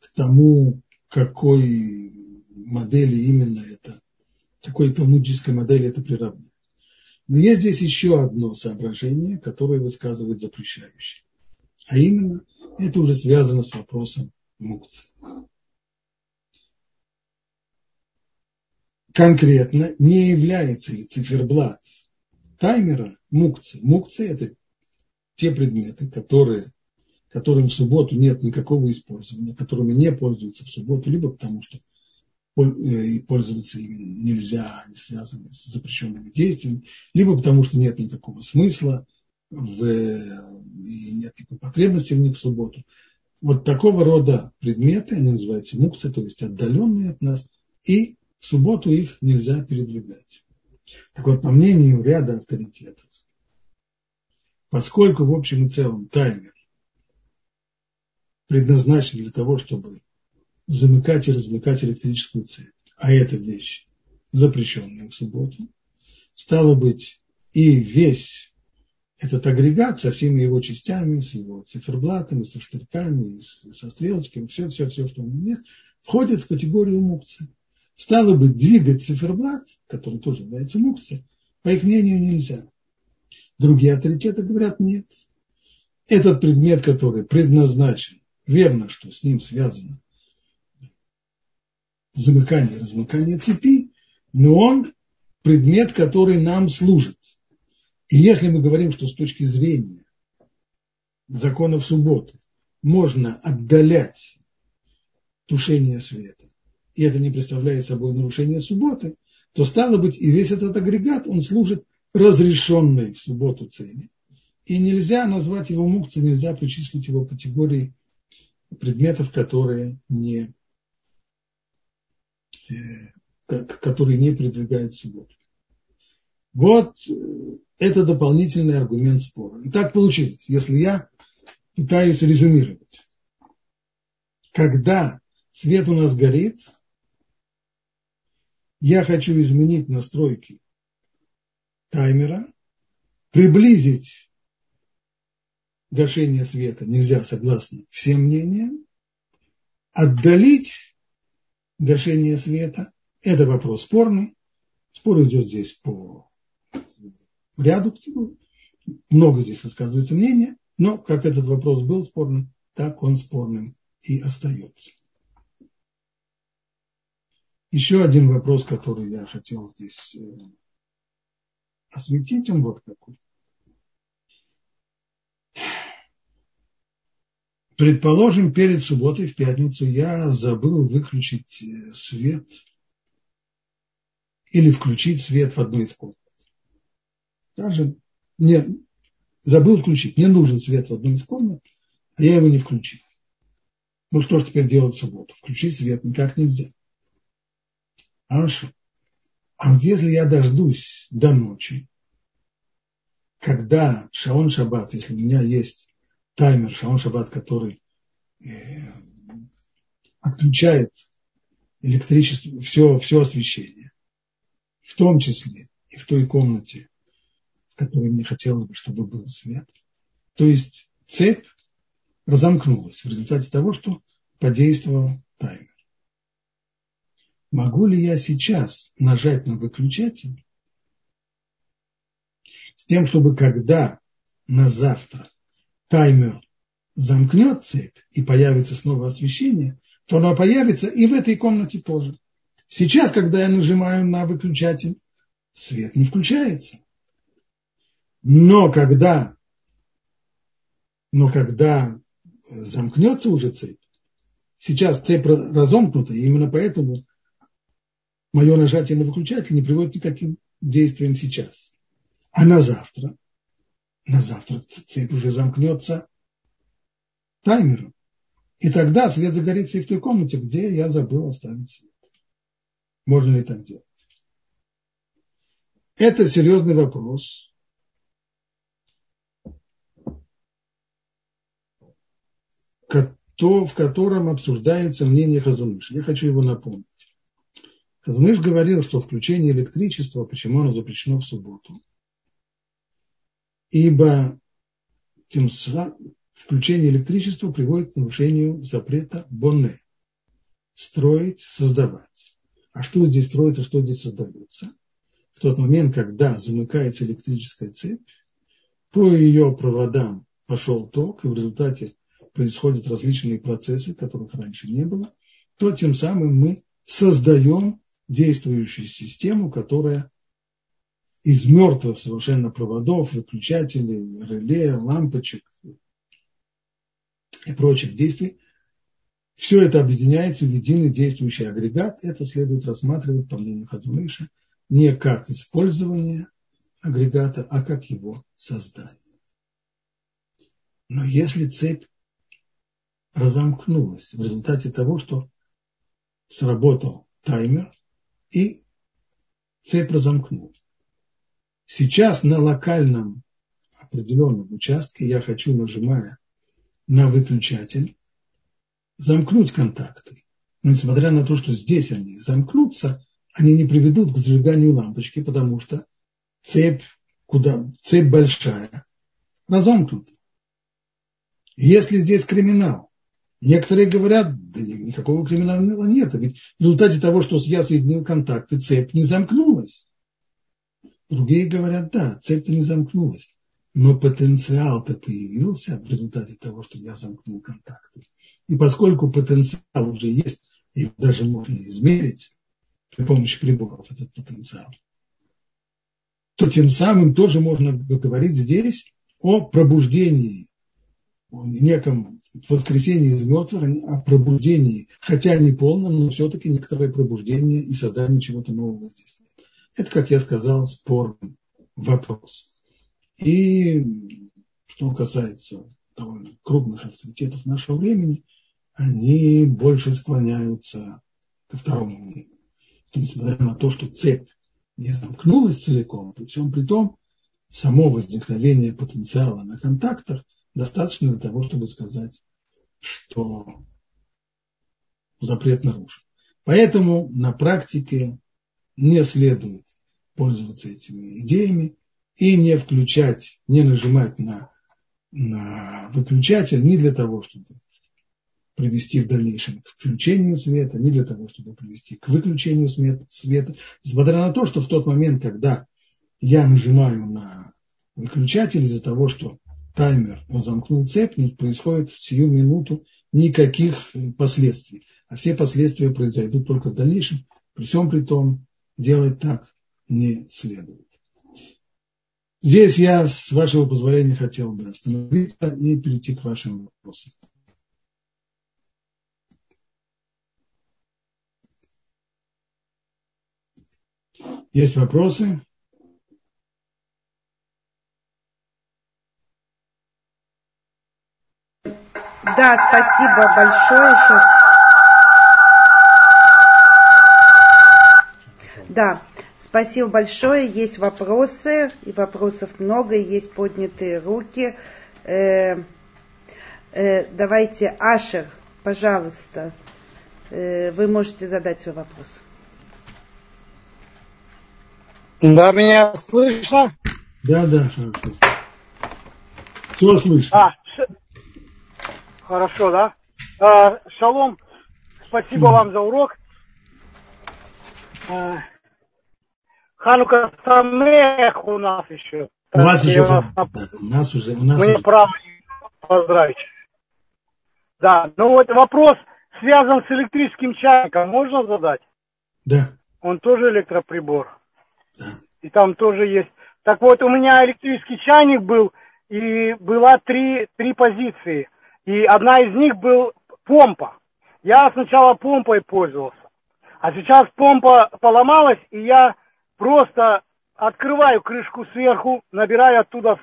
к тому, какой модели именно это, какой талмудической модели это приравнивает. Но есть здесь еще одно соображение, которое высказывает запрещающий. А именно, это уже связано с вопросом мукции. Конкретно, не является ли циферблат таймера мукции. Мукции – это те предметы, которые, которым в субботу нет никакого использования, которыми не пользуются в субботу, либо потому что э, пользоваться ими нельзя, они связаны с запрещенными действиями, либо потому что нет никакого смысла в, и нет никакой потребности в них в субботу. Вот такого рода предметы, они называются мукцы, то есть отдаленные от нас, и в субботу их нельзя передвигать. Так вот, по мнению ряда авторитетов, поскольку в общем и целом таймер предназначен для того, чтобы замыкать и размыкать электрическую цепь, а эта вещь запрещенная в субботу, стало быть, и весь этот агрегат со всеми его частями, с его циферблатами, со штырьками, со стрелочками, все-все-все, что у него есть, входит в категорию мукции. Стало быть, двигать циферблат, который тоже является мукцией, по их мнению, нельзя. Другие авторитеты говорят нет. Этот предмет, который предназначен, верно, что с ним связано замыкание размыкание цепи, но он предмет, который нам служит. И если мы говорим, что с точки зрения законов субботы можно отдалять тушение света, и это не представляет собой нарушение субботы, то стало быть и весь этот агрегат, он служит разрешенной в субботу цели. И нельзя назвать его мукцией, нельзя причислить его к категории предметов, которые не, э, которые не передвигают субботу. Вот э, это дополнительный аргумент спора. И так получилось. Если я пытаюсь резюмировать, когда свет у нас горит, я хочу изменить настройки таймера, приблизить гашение света нельзя согласно всем мнениям, отдалить гашение света – это вопрос спорный. Спор идет здесь по ряду, много здесь высказывается мнение, но как этот вопрос был спорным, так он спорным и остается. Еще один вопрос, который я хотел здесь э, осветить, он вот какой. Предположим, перед субботой в пятницу я забыл выключить э, свет или включить свет в одной из комнат. Даже не, забыл включить, не нужен свет в одной из комнат, а я его не включил. Ну что ж теперь делать в субботу? Включить свет никак нельзя. Хорошо. А вот если я дождусь до ночи, когда Шаон Шаббат, если у меня есть таймер Шаон Шаббат, который э, отключает электричество, все, все освещение, в том числе и в той комнате, в которой мне хотелось бы, чтобы был свет. То есть цепь разомкнулась в результате того, что подействовал таймер. Могу ли я сейчас нажать на выключатель с тем, чтобы когда на завтра таймер замкнет цепь и появится снова освещение, то оно появится и в этой комнате тоже. Сейчас, когда я нажимаю на выключатель, свет не включается. Но когда, но когда замкнется уже цепь, сейчас цепь разомкнута, и именно поэтому мое нажатие на выключатель не приводит к каким действиям сейчас. А на завтра, на завтра цепь уже замкнется таймером. И тогда свет загорится и в той комнате, где я забыл оставить свет. Можно ли так делать? Это серьезный вопрос. в котором обсуждается мнение Хазуныша. Я хочу его напомнить. Хазуныш говорил, что включение электричества, почему оно запрещено в субботу? Ибо тем самым включение электричества приводит к нарушению запрета Бонне. Строить, создавать. А что здесь строится, что здесь создается? В тот момент, когда замыкается электрическая цепь, по ее проводам пошел ток, и в результате происходят различные процессы, которых раньше не было, то тем самым мы создаем действующую систему, которая из мертвых совершенно проводов, выключателей, реле, лампочек и прочих действий, все это объединяется в единый действующий агрегат. Это следует рассматривать, по мнению Хазумыша, не как использование агрегата, а как его создание. Но если цепь разомкнулась в результате того, что сработал таймер и цепь разомкнул. Сейчас на локальном определенном участке я хочу, нажимая на выключатель, замкнуть контакты. Но несмотря на то, что здесь они замкнутся, они не приведут к зажиганию лампочки, потому что цепь, куда, цепь большая, разомкнута. Если здесь криминал, Некоторые говорят, да никакого криминального нет. Ведь в результате того, что я соединил контакты, цепь не замкнулась. Другие говорят, да, цепь-то не замкнулась. Но потенциал-то появился в результате того, что я замкнул контакты. И поскольку потенциал уже есть, и даже можно измерить при помощи приборов этот потенциал, то тем самым тоже можно говорить здесь о пробуждении, о неком воскресении из мертвых, о пробуждении, хотя не полном, но все-таки некоторое пробуждение и создание чего-то нового здесь. Это, как я сказал, спорный вопрос. И что касается довольно крупных авторитетов нашего времени, они больше склоняются ко второму мнению. Что, несмотря на то, что цепь не замкнулась целиком, при всем при том, само возникновение потенциала на контактах достаточно для того, чтобы сказать, что запрет нарушен. Поэтому на практике не следует пользоваться этими идеями и не включать, не нажимать на, на выключатель ни для того, чтобы привести в дальнейшем к включению света, ни для того, чтобы привести к выключению света, несмотря на то, что в тот момент, когда я нажимаю на выключатель из-за того, что таймер разомкнул цепь, не происходит в сию минуту никаких э, последствий. А все последствия произойдут только в дальнейшем. При всем при том, делать так не следует. Здесь я, с вашего позволения, хотел бы остановиться и перейти к вашим вопросам. Есть вопросы? Да, спасибо большое. Сейчас. Да, спасибо большое. Есть вопросы, и вопросов много, и есть поднятые руки. Э, э, давайте, Ашер, пожалуйста, э, вы можете задать свой вопрос. Да, меня слышно? Да, да, хорошо. Все слышно. А, Хорошо, да? А, шалом, спасибо вам за урок. А, Ханука Самех у нас еще. У вас уже, да, у нас уже, у нас Мы уже. право поздравить. Да, ну вот вопрос связан с электрическим чайником. Можно задать? Да, Он тоже электроприбор. да. И там тоже есть. Так вот, у меня электрический чайник был, и была три, три позиции. И одна из них был помпа. Я сначала помпой пользовался. А сейчас помпа поломалась, и я просто открываю крышку сверху, набираю оттуда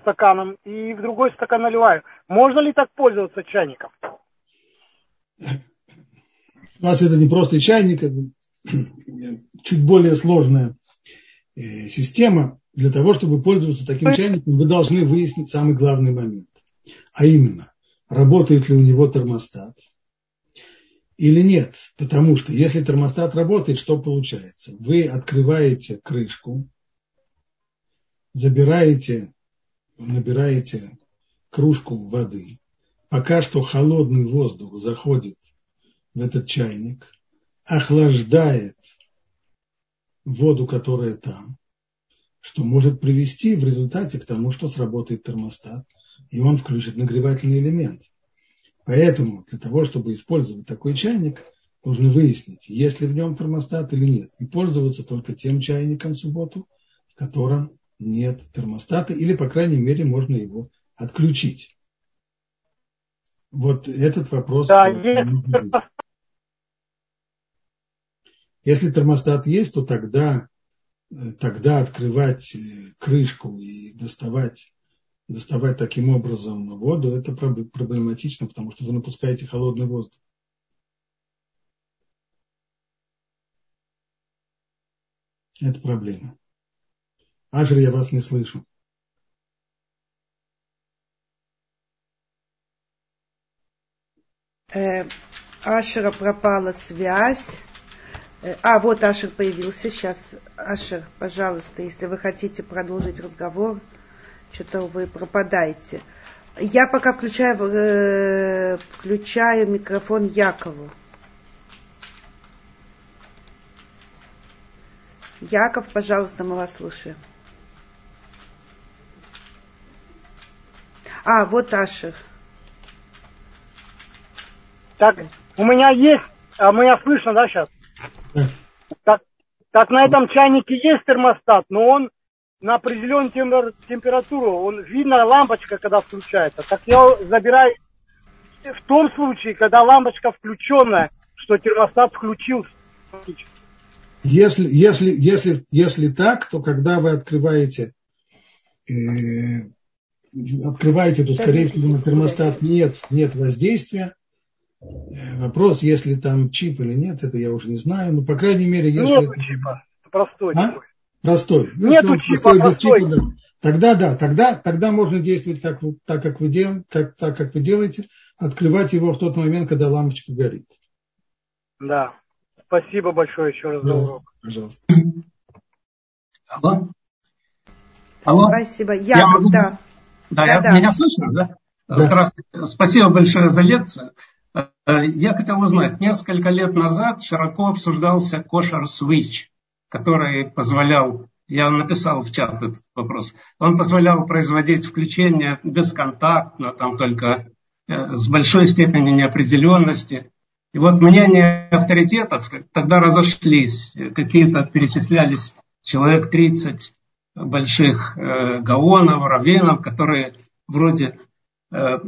стаканом и в другой стакан наливаю. Можно ли так пользоваться чайником? У нас это не просто чайник, это чуть более сложная э, система. Для того, чтобы пользоваться таким чайником, вы должны выяснить самый главный момент. А именно, работает ли у него термостат или нет. Потому что если термостат работает, что получается? Вы открываете крышку, забираете, набираете кружку воды. Пока что холодный воздух заходит в этот чайник, охлаждает воду, которая там, что может привести в результате к тому, что сработает термостат, и он включит нагревательный элемент. Поэтому для того, чтобы использовать такой чайник, нужно выяснить, есть ли в нем термостат или нет, и пользоваться только тем чайником в субботу, в котором нет термостата, или, по крайней мере, можно его отключить. Вот этот вопрос. Да, э, есть нужно выяснить. Если термостат есть, то тогда, э, тогда открывать э, крышку и доставать, доставать таким образом воду, это проб- проблематично, потому что вы напускаете холодный воздух. Это проблема. Ажер, я вас не слышу. Э, Ашера пропала связь. Э, А, вот Ашер появился сейчас. Ашер, пожалуйста, если вы хотите продолжить разговор, что-то вы пропадаете. Я пока включаю, э, включаю микрофон Якову. Яков, пожалуйста, мы вас слушаем. А, вот Ашер. Так, у меня есть, а меня слышно, да, сейчас? Так, так на этом чайнике есть термостат, но он на определенную темпер- температуру, он видно лампочка, когда включается. Так я забираю в том случае, когда лампочка включенная, что термостат включился. Если, если, если, если так, то когда вы открываете, э, открываете, то, скорее всего, на термостат нет, нет воздействия. Э, Вопрос, если там чип или нет, это я уже не знаю. Но, по крайней мере, если это чипа, простой А? такой. Простой. Он чипа, простой, без простой. чипа, да. Тогда да, тогда, тогда можно действовать так, вы- так, как вы дел, как, так, как вы делаете, открывать его в тот момент, когда лампочка горит. Да. Спасибо большое еще раз за урок. Пожалуйста. Алло? Алло? Спасибо. Я Яков, могу- да. Да, я, Да-да. меня слышно, да? Да. Здравствуйте. Спасибо большое за лекцию. Э, Я хотел узнать, несколько лет назад широко обсуждался кошер свич, который позволял, я написал в чат этот вопрос, он позволял производить включение бесконтактно, там только э, с большой степенью неопределенности. И вот мнения авторитетов тогда разошлись. Какие-то перечислялись человек 30 больших э, гаонов, раввинов, которые вроде э,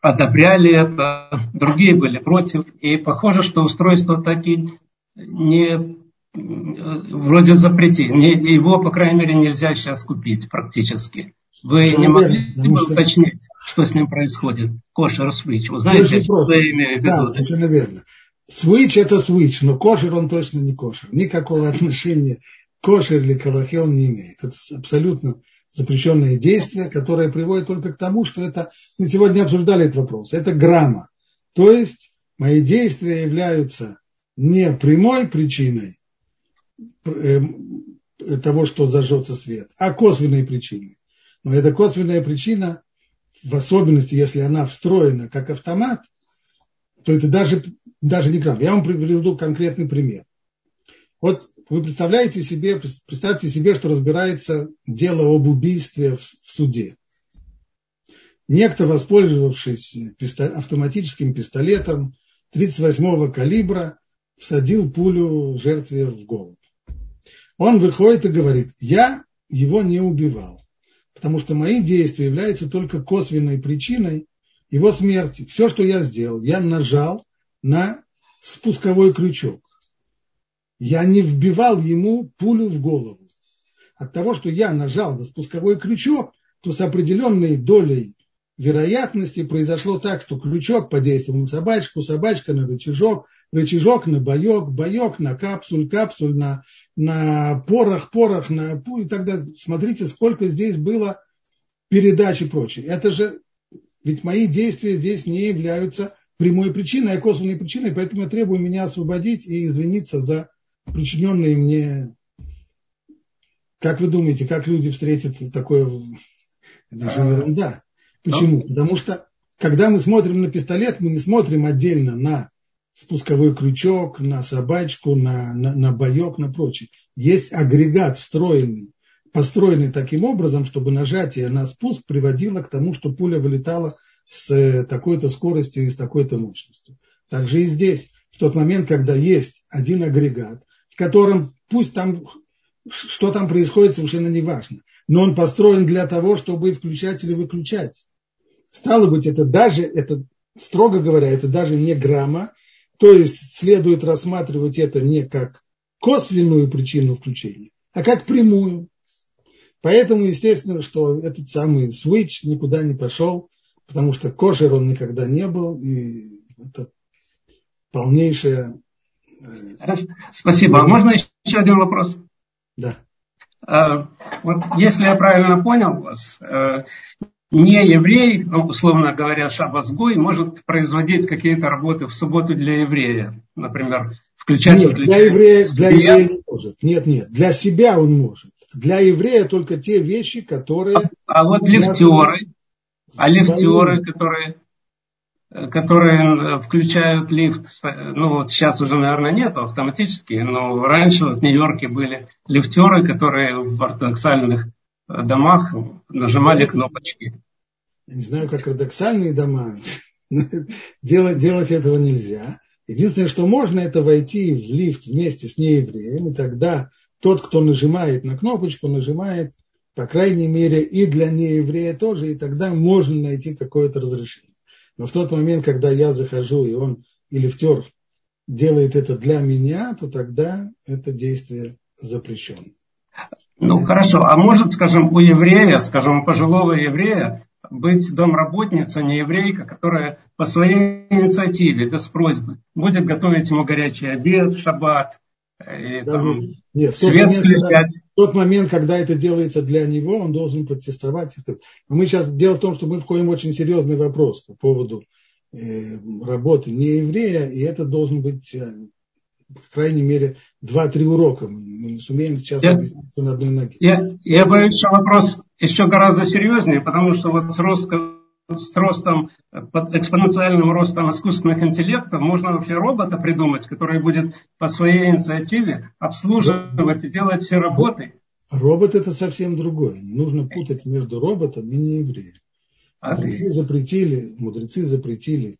одобряли это, другие были против. И похоже, что устройство таки не э, вроде запрети, не, его, по крайней мере, нельзя сейчас купить практически. Вы Ну, не могли бы что- уточнить, что с ним происходит? Кошер свич. Вы знаете, что я имею в Да, виду? совершенно верно. Свич это свич, но кошер он точно не кошер. Никакого отношения кошер или калахел не имеет. Это абсолютно запрещенное действие, которое приводит только к тому, что это, мы сегодня обсуждали этот вопрос, это грамма. То есть мои действия являются не прямой причиной того, что зажжется свет, а косвенной причиной. Но эта косвенная причина, в особенности, если она встроена как автомат, то это даже, даже не грамм. Я вам приведу конкретный пример. Вот Вы представляете себе, представьте себе, что разбирается дело об убийстве в, суде. Некто, воспользовавшись автоматическим пистолетом 38-го калибра, всадил пулю жертве в голову. Он выходит и говорит, я его не убивал, потому что мои действия являются только косвенной причиной его смерти. Все, что я сделал, я нажал на спусковой крючок. Я не вбивал ему пулю в голову. От того, что я нажал на спусковой крючок, то с определенной долей вероятности произошло так, что крючок подействовал на собачку, собачка на рычажок, рычажок на боек, боек на капсуль, капсуль на, на порох, порох на пу, и тогда смотрите, сколько здесь было передач и прочее. Это же, ведь мои действия здесь не являются прямой причиной, а косвенной причиной, поэтому я требую меня освободить и извиниться за причиненные мне... Как вы думаете, как люди встретят такое... Это же ерунда. Почему? Но... Потому что, когда мы смотрим на пистолет, мы не смотрим отдельно на спусковой крючок, на собачку, на, на, на боек, на прочее. Есть агрегат встроенный, построенный таким образом, чтобы нажатие на спуск приводило к тому, что пуля вылетала с э, такой-то скоростью и с такой-то мощностью. Также и здесь, в тот момент, когда есть один агрегат, в котором пусть там, что там происходит, совершенно не важно, но он построен для того, чтобы включать или выключать. Стало быть, это даже, это, строго говоря, это даже не грамма, то есть следует рассматривать это не как косвенную причину включения, а как прямую. Поэтому, естественно, что этот самый свич никуда не пошел, потому что кошер он никогда не был, и это полнейшая... Э, Спасибо. А можно еще один вопрос? Да. А, вот если я правильно понял вас, э, не еврей, ну, условно говоря, шабасгой, может производить какие-то работы в субботу для еврея, например, включать... Нет, для еврея, для еврея не может. Нет, нет, для себя он может. Для еврея только те вещи, которые... А, а вот лифтеры, а лифтеры, которые, которые включают лифт, ну вот сейчас уже, наверное, нет автоматически, но раньше в Нью-Йорке были лифтеры, которые в ортодоксальных домах нажимали кнопочки. Я не знаю, как ортодоксальные дома, делать, делать этого нельзя. Единственное, что можно, это войти в лифт вместе с неевреем, и тогда тот, кто нажимает на кнопочку, нажимает, по крайней мере, и для нееврея тоже, и тогда можно найти какое-то разрешение. Но в тот момент, когда я захожу, и он, и лифтер делает это для меня, то тогда это действие запрещено. Ну хорошо, а может, скажем, у еврея, скажем, у пожилого еврея быть домработница, не еврейка, которая по своей инициативе, без просьбы, будет готовить ему горячий обед, шаббат, и, да, там, нет, в, тот свет момент, когда, в тот момент, когда это делается для него, он должен протестовать. Мы сейчас, дело в том, что мы входим в очень серьезный вопрос по поводу э, работы не еврея, и это должен быть э, по крайней мере, два-три урока. Мы, мы не сумеем сейчас я, объяснить на одной ноге. Я, я боюсь, что вопрос еще гораздо серьезнее, потому что вот с ростом, с ростом, экспоненциальным ростом искусственных интеллектов можно вообще робота придумать, который будет по своей инициативе обслуживать и делать все работы. Робот это совсем другое. Не нужно путать между роботом и неевреем. А мудрецы запретили, мудрецы запретили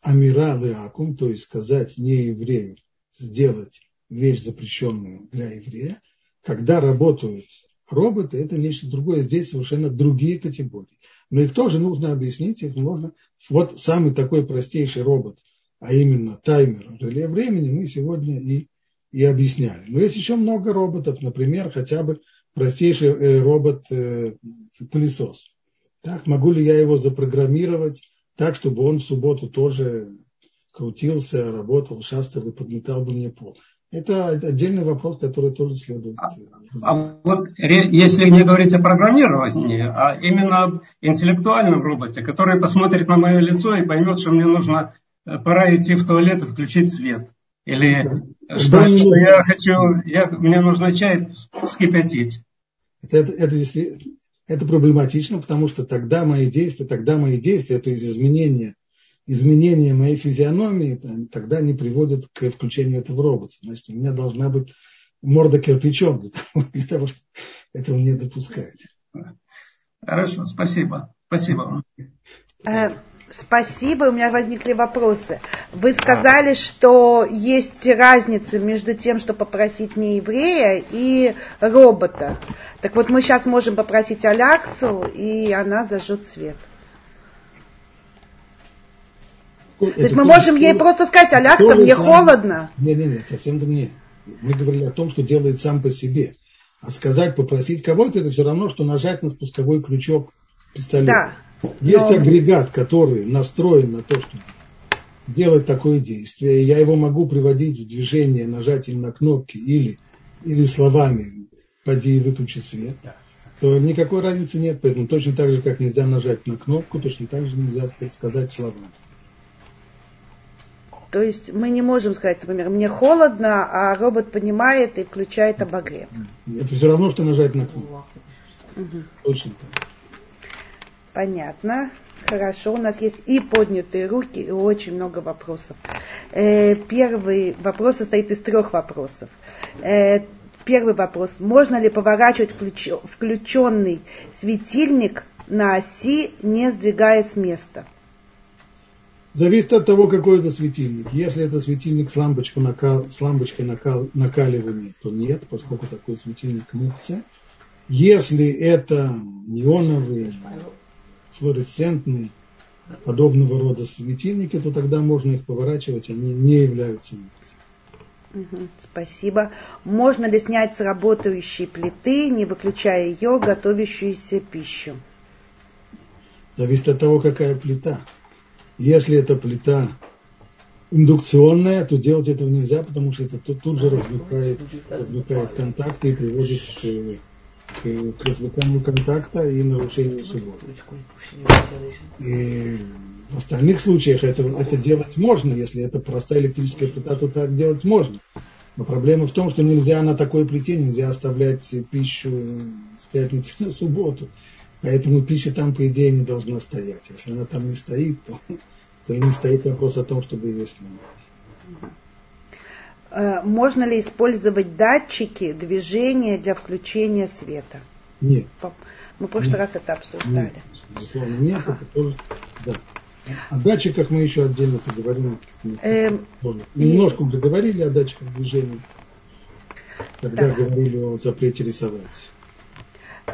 амира акум, то есть сказать нееврею, сделать вещь запрещенную для еврея. Когда работают роботы, это нечто другое. Здесь совершенно другие категории. Но их тоже нужно объяснить, их можно. Вот самый такой простейший робот, а именно таймер реле времени, мы сегодня и, и объясняли. Но есть еще много роботов, например, хотя бы простейший э, робот-пылесос. Э, так, могу ли я его запрограммировать так, чтобы он в субботу тоже крутился, работал, шастал и подметал бы мне пол. Это отдельный вопрос, который тоже следует. А, а вот если не говорить о программировании, а именно об интеллектуальном роботе, который посмотрит на мое лицо и поймет, что мне нужно э, пора идти в туалет и включить свет. Или да. что, да, что я хочу, я, мне нужно чай вскипятить. Это, это, это, если, это проблематично, потому что тогда мои действия, тогда мои действия, то есть изменения изменения моей физиономии, тогда не приводят к включению этого робота. Значит, у меня должна быть морда кирпичом для того, для того чтобы этого не допускать. Хорошо, спасибо. Спасибо. Э, спасибо, у меня возникли вопросы. Вы сказали, что есть разница между тем, что попросить не еврея и робота. Так вот, мы сейчас можем попросить Аляксу, и она зажжет свет. То есть мы можем ей просто сказать, Алякса, мне холодно. Нет, нет, нет, совсем не. Мы говорили о том, что делает сам по себе. А сказать, попросить кого-то, это все равно, что нажать на спусковой крючок пистолета. Да. Есть но... агрегат, который настроен на то, чтобы делать такое действие. И я его могу приводить в движение нажатием на кнопки или, или словами «поди и выключи свет», то никакой разницы нет. Поэтому точно так же, как нельзя нажать на кнопку, точно так же нельзя сказать словами. То есть мы не можем сказать, например, мне холодно, а робот понимает и включает обогрев. Это все равно, что нажать на кнопку. Угу. Точно так. Понятно. Хорошо, у нас есть и поднятые руки, и очень много вопросов. Э, первый вопрос состоит из трех вопросов. Э, первый вопрос. Можно ли поворачивать включ, включенный светильник на оси, не сдвигая с места? Зависит от того, какой это светильник. Если это светильник с лампочкой, накал, с лампочкой накал, накаливания, то нет, поскольку такой светильник мукция. Если это неоновый, флуоресцентный, подобного рода светильники, то тогда можно их поворачивать, они не являются мукцией. спасибо. Можно ли снять с работающей плиты, не выключая ее, готовящуюся пищу? Зависит от того, какая плита. Если это плита индукционная, то делать этого нельзя, потому что это тут, тут же размыкает, размыкает контакты и приводит к, к, к размыканию контакта и нарушению субботы. И в остальных случаях это, это делать можно, если это простая электрическая плита, то так делать можно. Но проблема в том, что нельзя на такой плите, нельзя оставлять пищу с пятницы на субботу. Поэтому пища там, по идее, не должна стоять. Если она там не стоит, то, то и не стоит вопрос о том, чтобы ее снимать. Э, можно ли использовать датчики движения для включения света? Нет. Мы в прошлый нет. раз это обсуждали. Нет, безусловно, нет. Ага. Это тоже, да. О датчиках мы еще отдельно поговорим. Эм, Немножко уже говорили о датчиках движения, когда да. говорили о запрете рисовать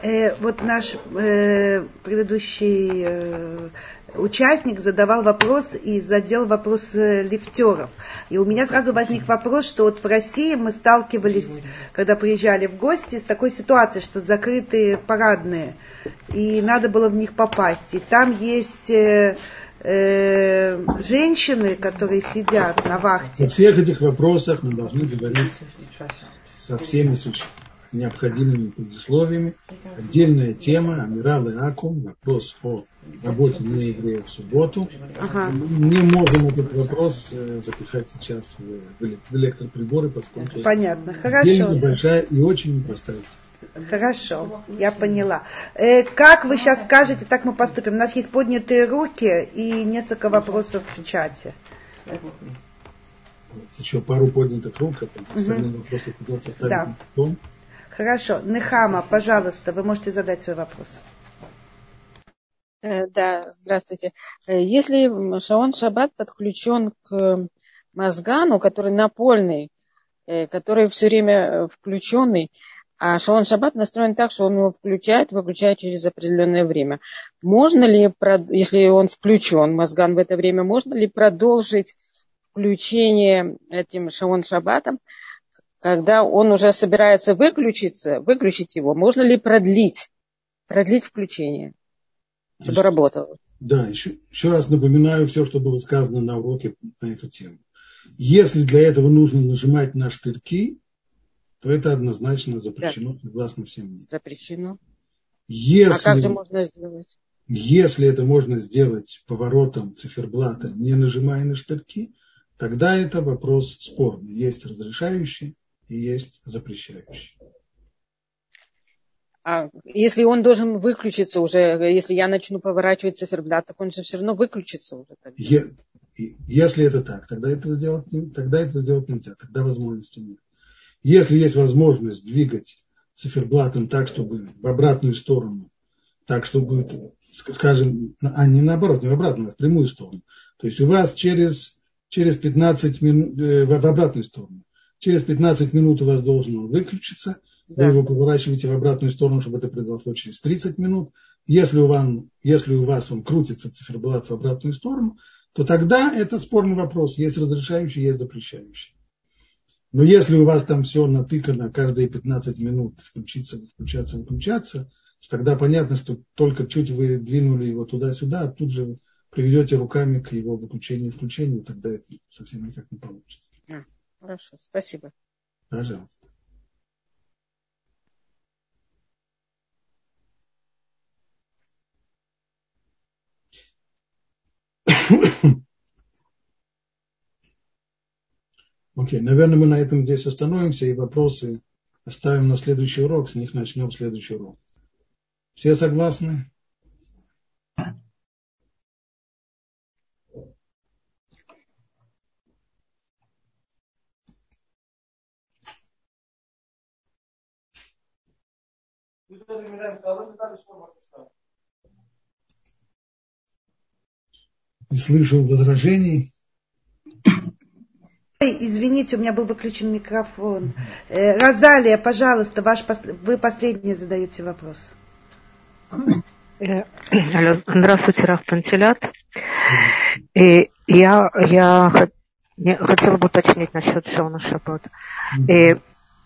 э, вот наш э, предыдущий э, участник задавал вопрос и задел вопрос э, лифтеров. И у меня сразу возник вопрос, что вот в России мы сталкивались, когда приезжали в гости, с такой ситуацией, что закрытые парадные, и надо было в них попасть. И там есть... Э, э, женщины, которые сидят на вахте. Во всех этих вопросах мы должны говорить со всеми необходимыми предисловиями. Отдельная тема Амирал и Акум, вопрос о работе не евреев в субботу. Ага. Не можем этот вопрос э, запихать сейчас в, в электроприборы, поскольку Понятно, хорошо. большая и очень непростая. Хорошо, я поняла. Э, как вы сейчас скажете, так мы поступим. У нас есть поднятые руки и несколько вопросов в чате. Еще пару поднятых рук, а остальные угу. вопросы придется ставить да. потом. Хорошо. Нехама, пожалуйста, вы можете задать свой вопрос. Э, да, здравствуйте. Э, если Шаон Шаббат подключен к Мазгану, который напольный, э, который все время включенный, а Шаон Шаббат настроен так, что он его включает, выключает через определенное время. Можно ли, если он включен, Мазган в это время, можно ли продолжить включение этим Шаон Шаббатом когда он уже собирается выключиться, выключить его, можно ли продлить, продлить включение, чтобы Значит, работало? Да, еще, еще раз напоминаю все, что было сказано на уроке на эту тему. Если для этого нужно нажимать на штырьки, то это однозначно запрещено, да. согласно всем мнениям. Запрещено. Если, а как же можно сделать? Если это можно сделать поворотом циферблата, не нажимая на штырьки, тогда это вопрос спорный. Есть разрешающий, и есть запрещающий. А если он должен выключиться уже, если я начну поворачивать циферблат, так он же все равно выключится уже. Тогда. Если это так, тогда этого сделать, тогда этого сделать нельзя, тогда возможности нет. Если есть возможность двигать циферблатом так, чтобы в обратную сторону, так, чтобы, скажем, а не наоборот, не в обратную, а в прямую сторону. То есть у вас через, через 15 минут, э, в обратную сторону, через 15 минут у вас должен выключиться, да. вы его поворачиваете в обратную сторону, чтобы это произошло через 30 минут. Если у, вас, если у вас он крутится циферблат в обратную сторону, то тогда это спорный вопрос. Есть разрешающий, есть запрещающий. Но если у вас там все натыкано каждые 15 минут включиться, включаться, выключаться, тогда понятно, что только чуть вы двинули его туда-сюда, а тут же приведете руками к его выключению и включению, тогда это совсем никак не получится. Хорошо, спасибо. Пожалуйста. Окей, okay. наверное, мы на этом здесь остановимся и вопросы оставим на следующий урок, с них начнем следующий урок. Все согласны? Не слышу возражений. Извините, у меня был выключен микрофон. Э, Розалия, пожалуйста, ваш, вы последний задаете вопрос. Э, здравствуйте, Раф Пантелят. И я, я хотела бы уточнить насчет Шона Шаббата. И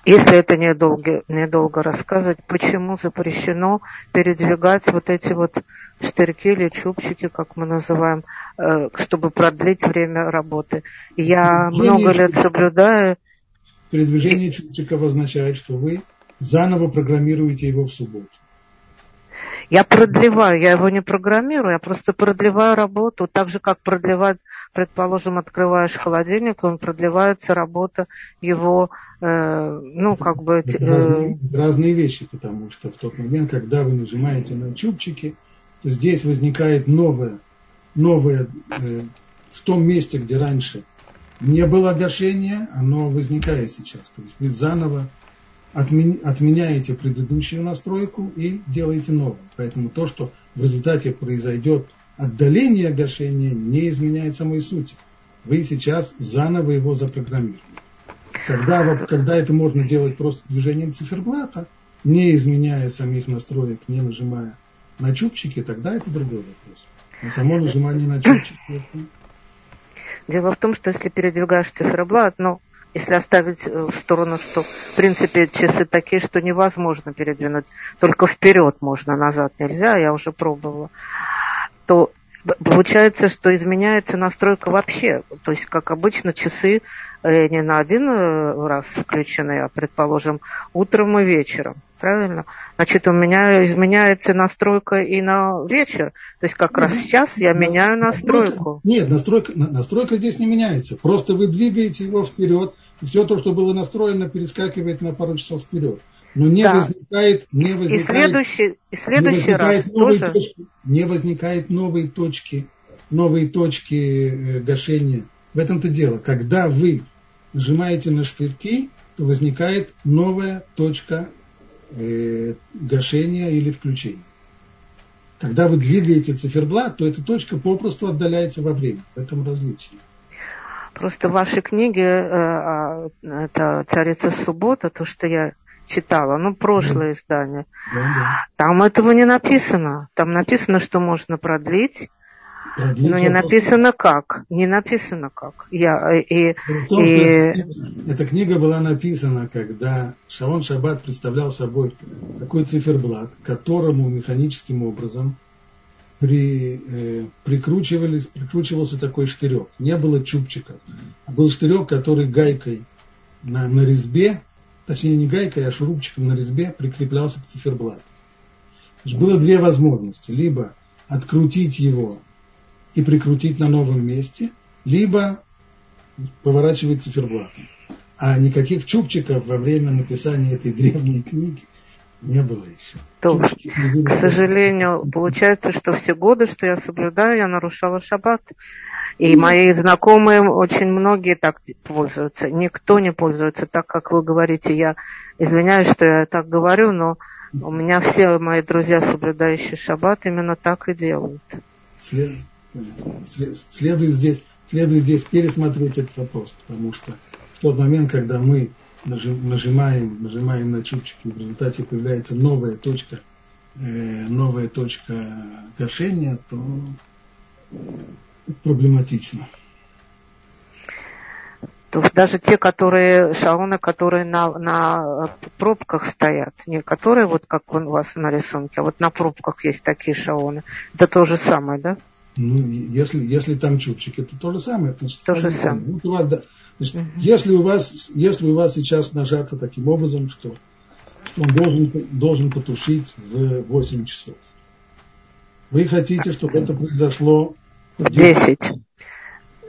если это недолго, недолго рассказывать, почему запрещено передвигать вот эти вот штырьки или чубчики, как мы называем, э, чтобы продлить время работы. Я много лет соблюдаю. Передвижение чубчиков означает, что вы заново программируете его в субботу. Я продлеваю, я его не программирую, я просто продлеваю работу, так же, как продлевать, предположим, открываешь холодильник, он продлевается работа его, э, ну, как бы... Э, разные, разные вещи, потому что в тот момент, когда вы нажимаете на чубчики, то здесь возникает новое, новое э, в том месте, где раньше не было гашения, оно возникает сейчас. То есть вы заново отменяете предыдущую настройку и делаете новую. Поэтому то, что в результате произойдет отдаление гашения, не изменяет самой сути. Вы сейчас заново его запрограммировали. Когда, когда это можно делать просто движением циферблата, не изменяя самих настроек, не нажимая на чубчики, тогда это другой вопрос. Но само нажимание на чубчики. Дело в том, что если передвигаешь циферблат, ну, если оставить э, в сторону, что в принципе часы такие, что невозможно передвинуть, только вперед можно, назад нельзя, я уже пробовала, то получается, что изменяется настройка вообще. То есть, как обычно, часы э, не на один э, раз включены, а, предположим, утром и вечером. Правильно? Значит, у меня изменяется настройка и на вечер. То есть, как раз сейчас я меняю настройку. Нет, настройка, настройка здесь не меняется. Просто вы двигаете его вперед, и все то, что было настроено, перескакивает на пару часов вперед. Но не да. возникает, не возникает, и следующий, и следующий раз тоже. Точки, не возникает новые точки, новые точки э, гашения. В этом-то дело. Когда вы нажимаете на штырьки, то возникает новая точка э, гашения или включения. Когда вы двигаете циферблат, то эта точка попросту отдаляется во время. В этом различие. Просто в вашей книге э, а, это «Царица суббота», то, что я читала, ну, прошлое да. издание. Да, да. Там этого не написано. Там написано, что можно продлить, продлить но не написано как. Не написано как. Я, э, и, том, и... Эта книга была написана, когда Шаон Шаббат представлял собой такой циферблат, которому механическим образом при, э, прикручивались, прикручивался такой штырек. Не было чубчиков, а был штырек, который гайкой на, на резьбе точнее не гайкой, а шурупчиком на резьбе прикреплялся к циферблату. Было две возможности. Либо открутить его и прикрутить на новом месте, либо поворачивать циферблатом. А никаких чубчиков во время написания этой древней книги Не было еще. То, к сожалению, получается, что все годы, что я соблюдаю, я нарушала шаббат. И мои знакомые, очень многие так пользуются. Никто не пользуется так, как вы говорите. Я извиняюсь, что я так говорю, но у меня все мои друзья, соблюдающие шаббат, именно так и делают. След, след, следует, здесь, следует здесь пересмотреть этот вопрос, потому что в тот момент, когда мы нажимаем, нажимаем на чупчик, и в результате появляется новая точка, э, новая точка гашения, то это проблематично. То даже те, которые шаоны, которые на, на пробках стоят, не которые вот как у вас на рисунке, а вот на пробках есть такие шаоны. Это то же самое, да? Ну, если, если там чупчик, это то же самое. Значит, то же самое. Вот у вас, да, значит, угу. если, у вас, если у вас сейчас нажато таким образом, что, что он должен, должен потушить в 8 часов, вы хотите, чтобы это произошло в 10.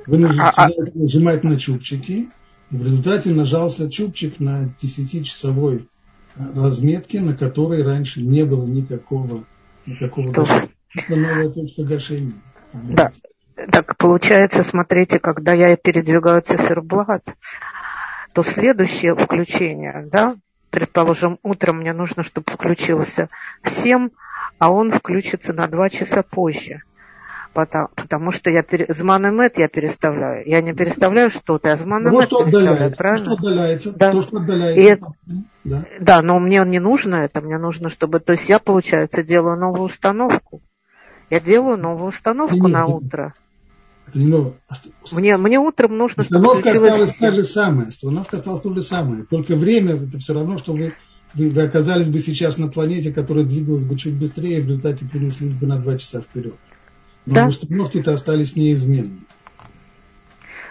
Вы нажимаете, а, а... нажимаете на чупчики, и в результате нажался чупчик на 10-часовой разметке, на которой раньше не было никакого, никакого гашения. Это новая точка гашения. Да. Так получается, смотрите, когда я передвигаю циферблат, то следующее включение, да, предположим, утром мне нужно, чтобы включился в 7, а он включится на 2 часа позже потому, потому что я пере, зманемет я переставляю. Я не переставляю что-то, а зманемет ну, переставляю, правильно? То, что отдаляется, да. то, что отдаляется. И да. да, но мне не нужно это, мне нужно, чтобы... То есть я, получается, делаю новую установку. Я делаю новую установку Нет, на утро. Это не новое. Мне, мне утром нужно, Установка чтобы осталась та же самая. Установка осталась то же самое. Только время это все равно, что вы, вы, вы оказались бы сейчас на планете, которая двигалась бы чуть быстрее, и в результате принеслись бы на два часа вперед. Но да? установки-то остались неизменными.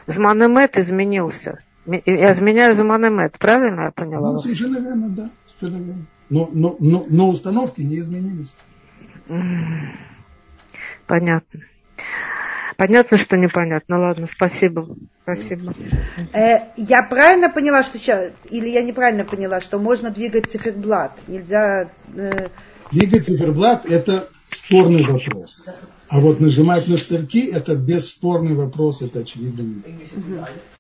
Зманемет изменился. Я изменяю Зманемет, правильно я поняла? Ну, совершенно верно, да. Совершенно верно. Но, но, но, но установки не изменились. Понятно. Понятно, что непонятно. Ладно, спасибо. Спасибо. Э, я правильно поняла, что сейчас, или я неправильно поняла, что можно двигать циферблат? Нельзя... Э... Двигать циферблат – это спорный вопрос. А вот нажимать на штырьки – это бесспорный вопрос, это очевидно.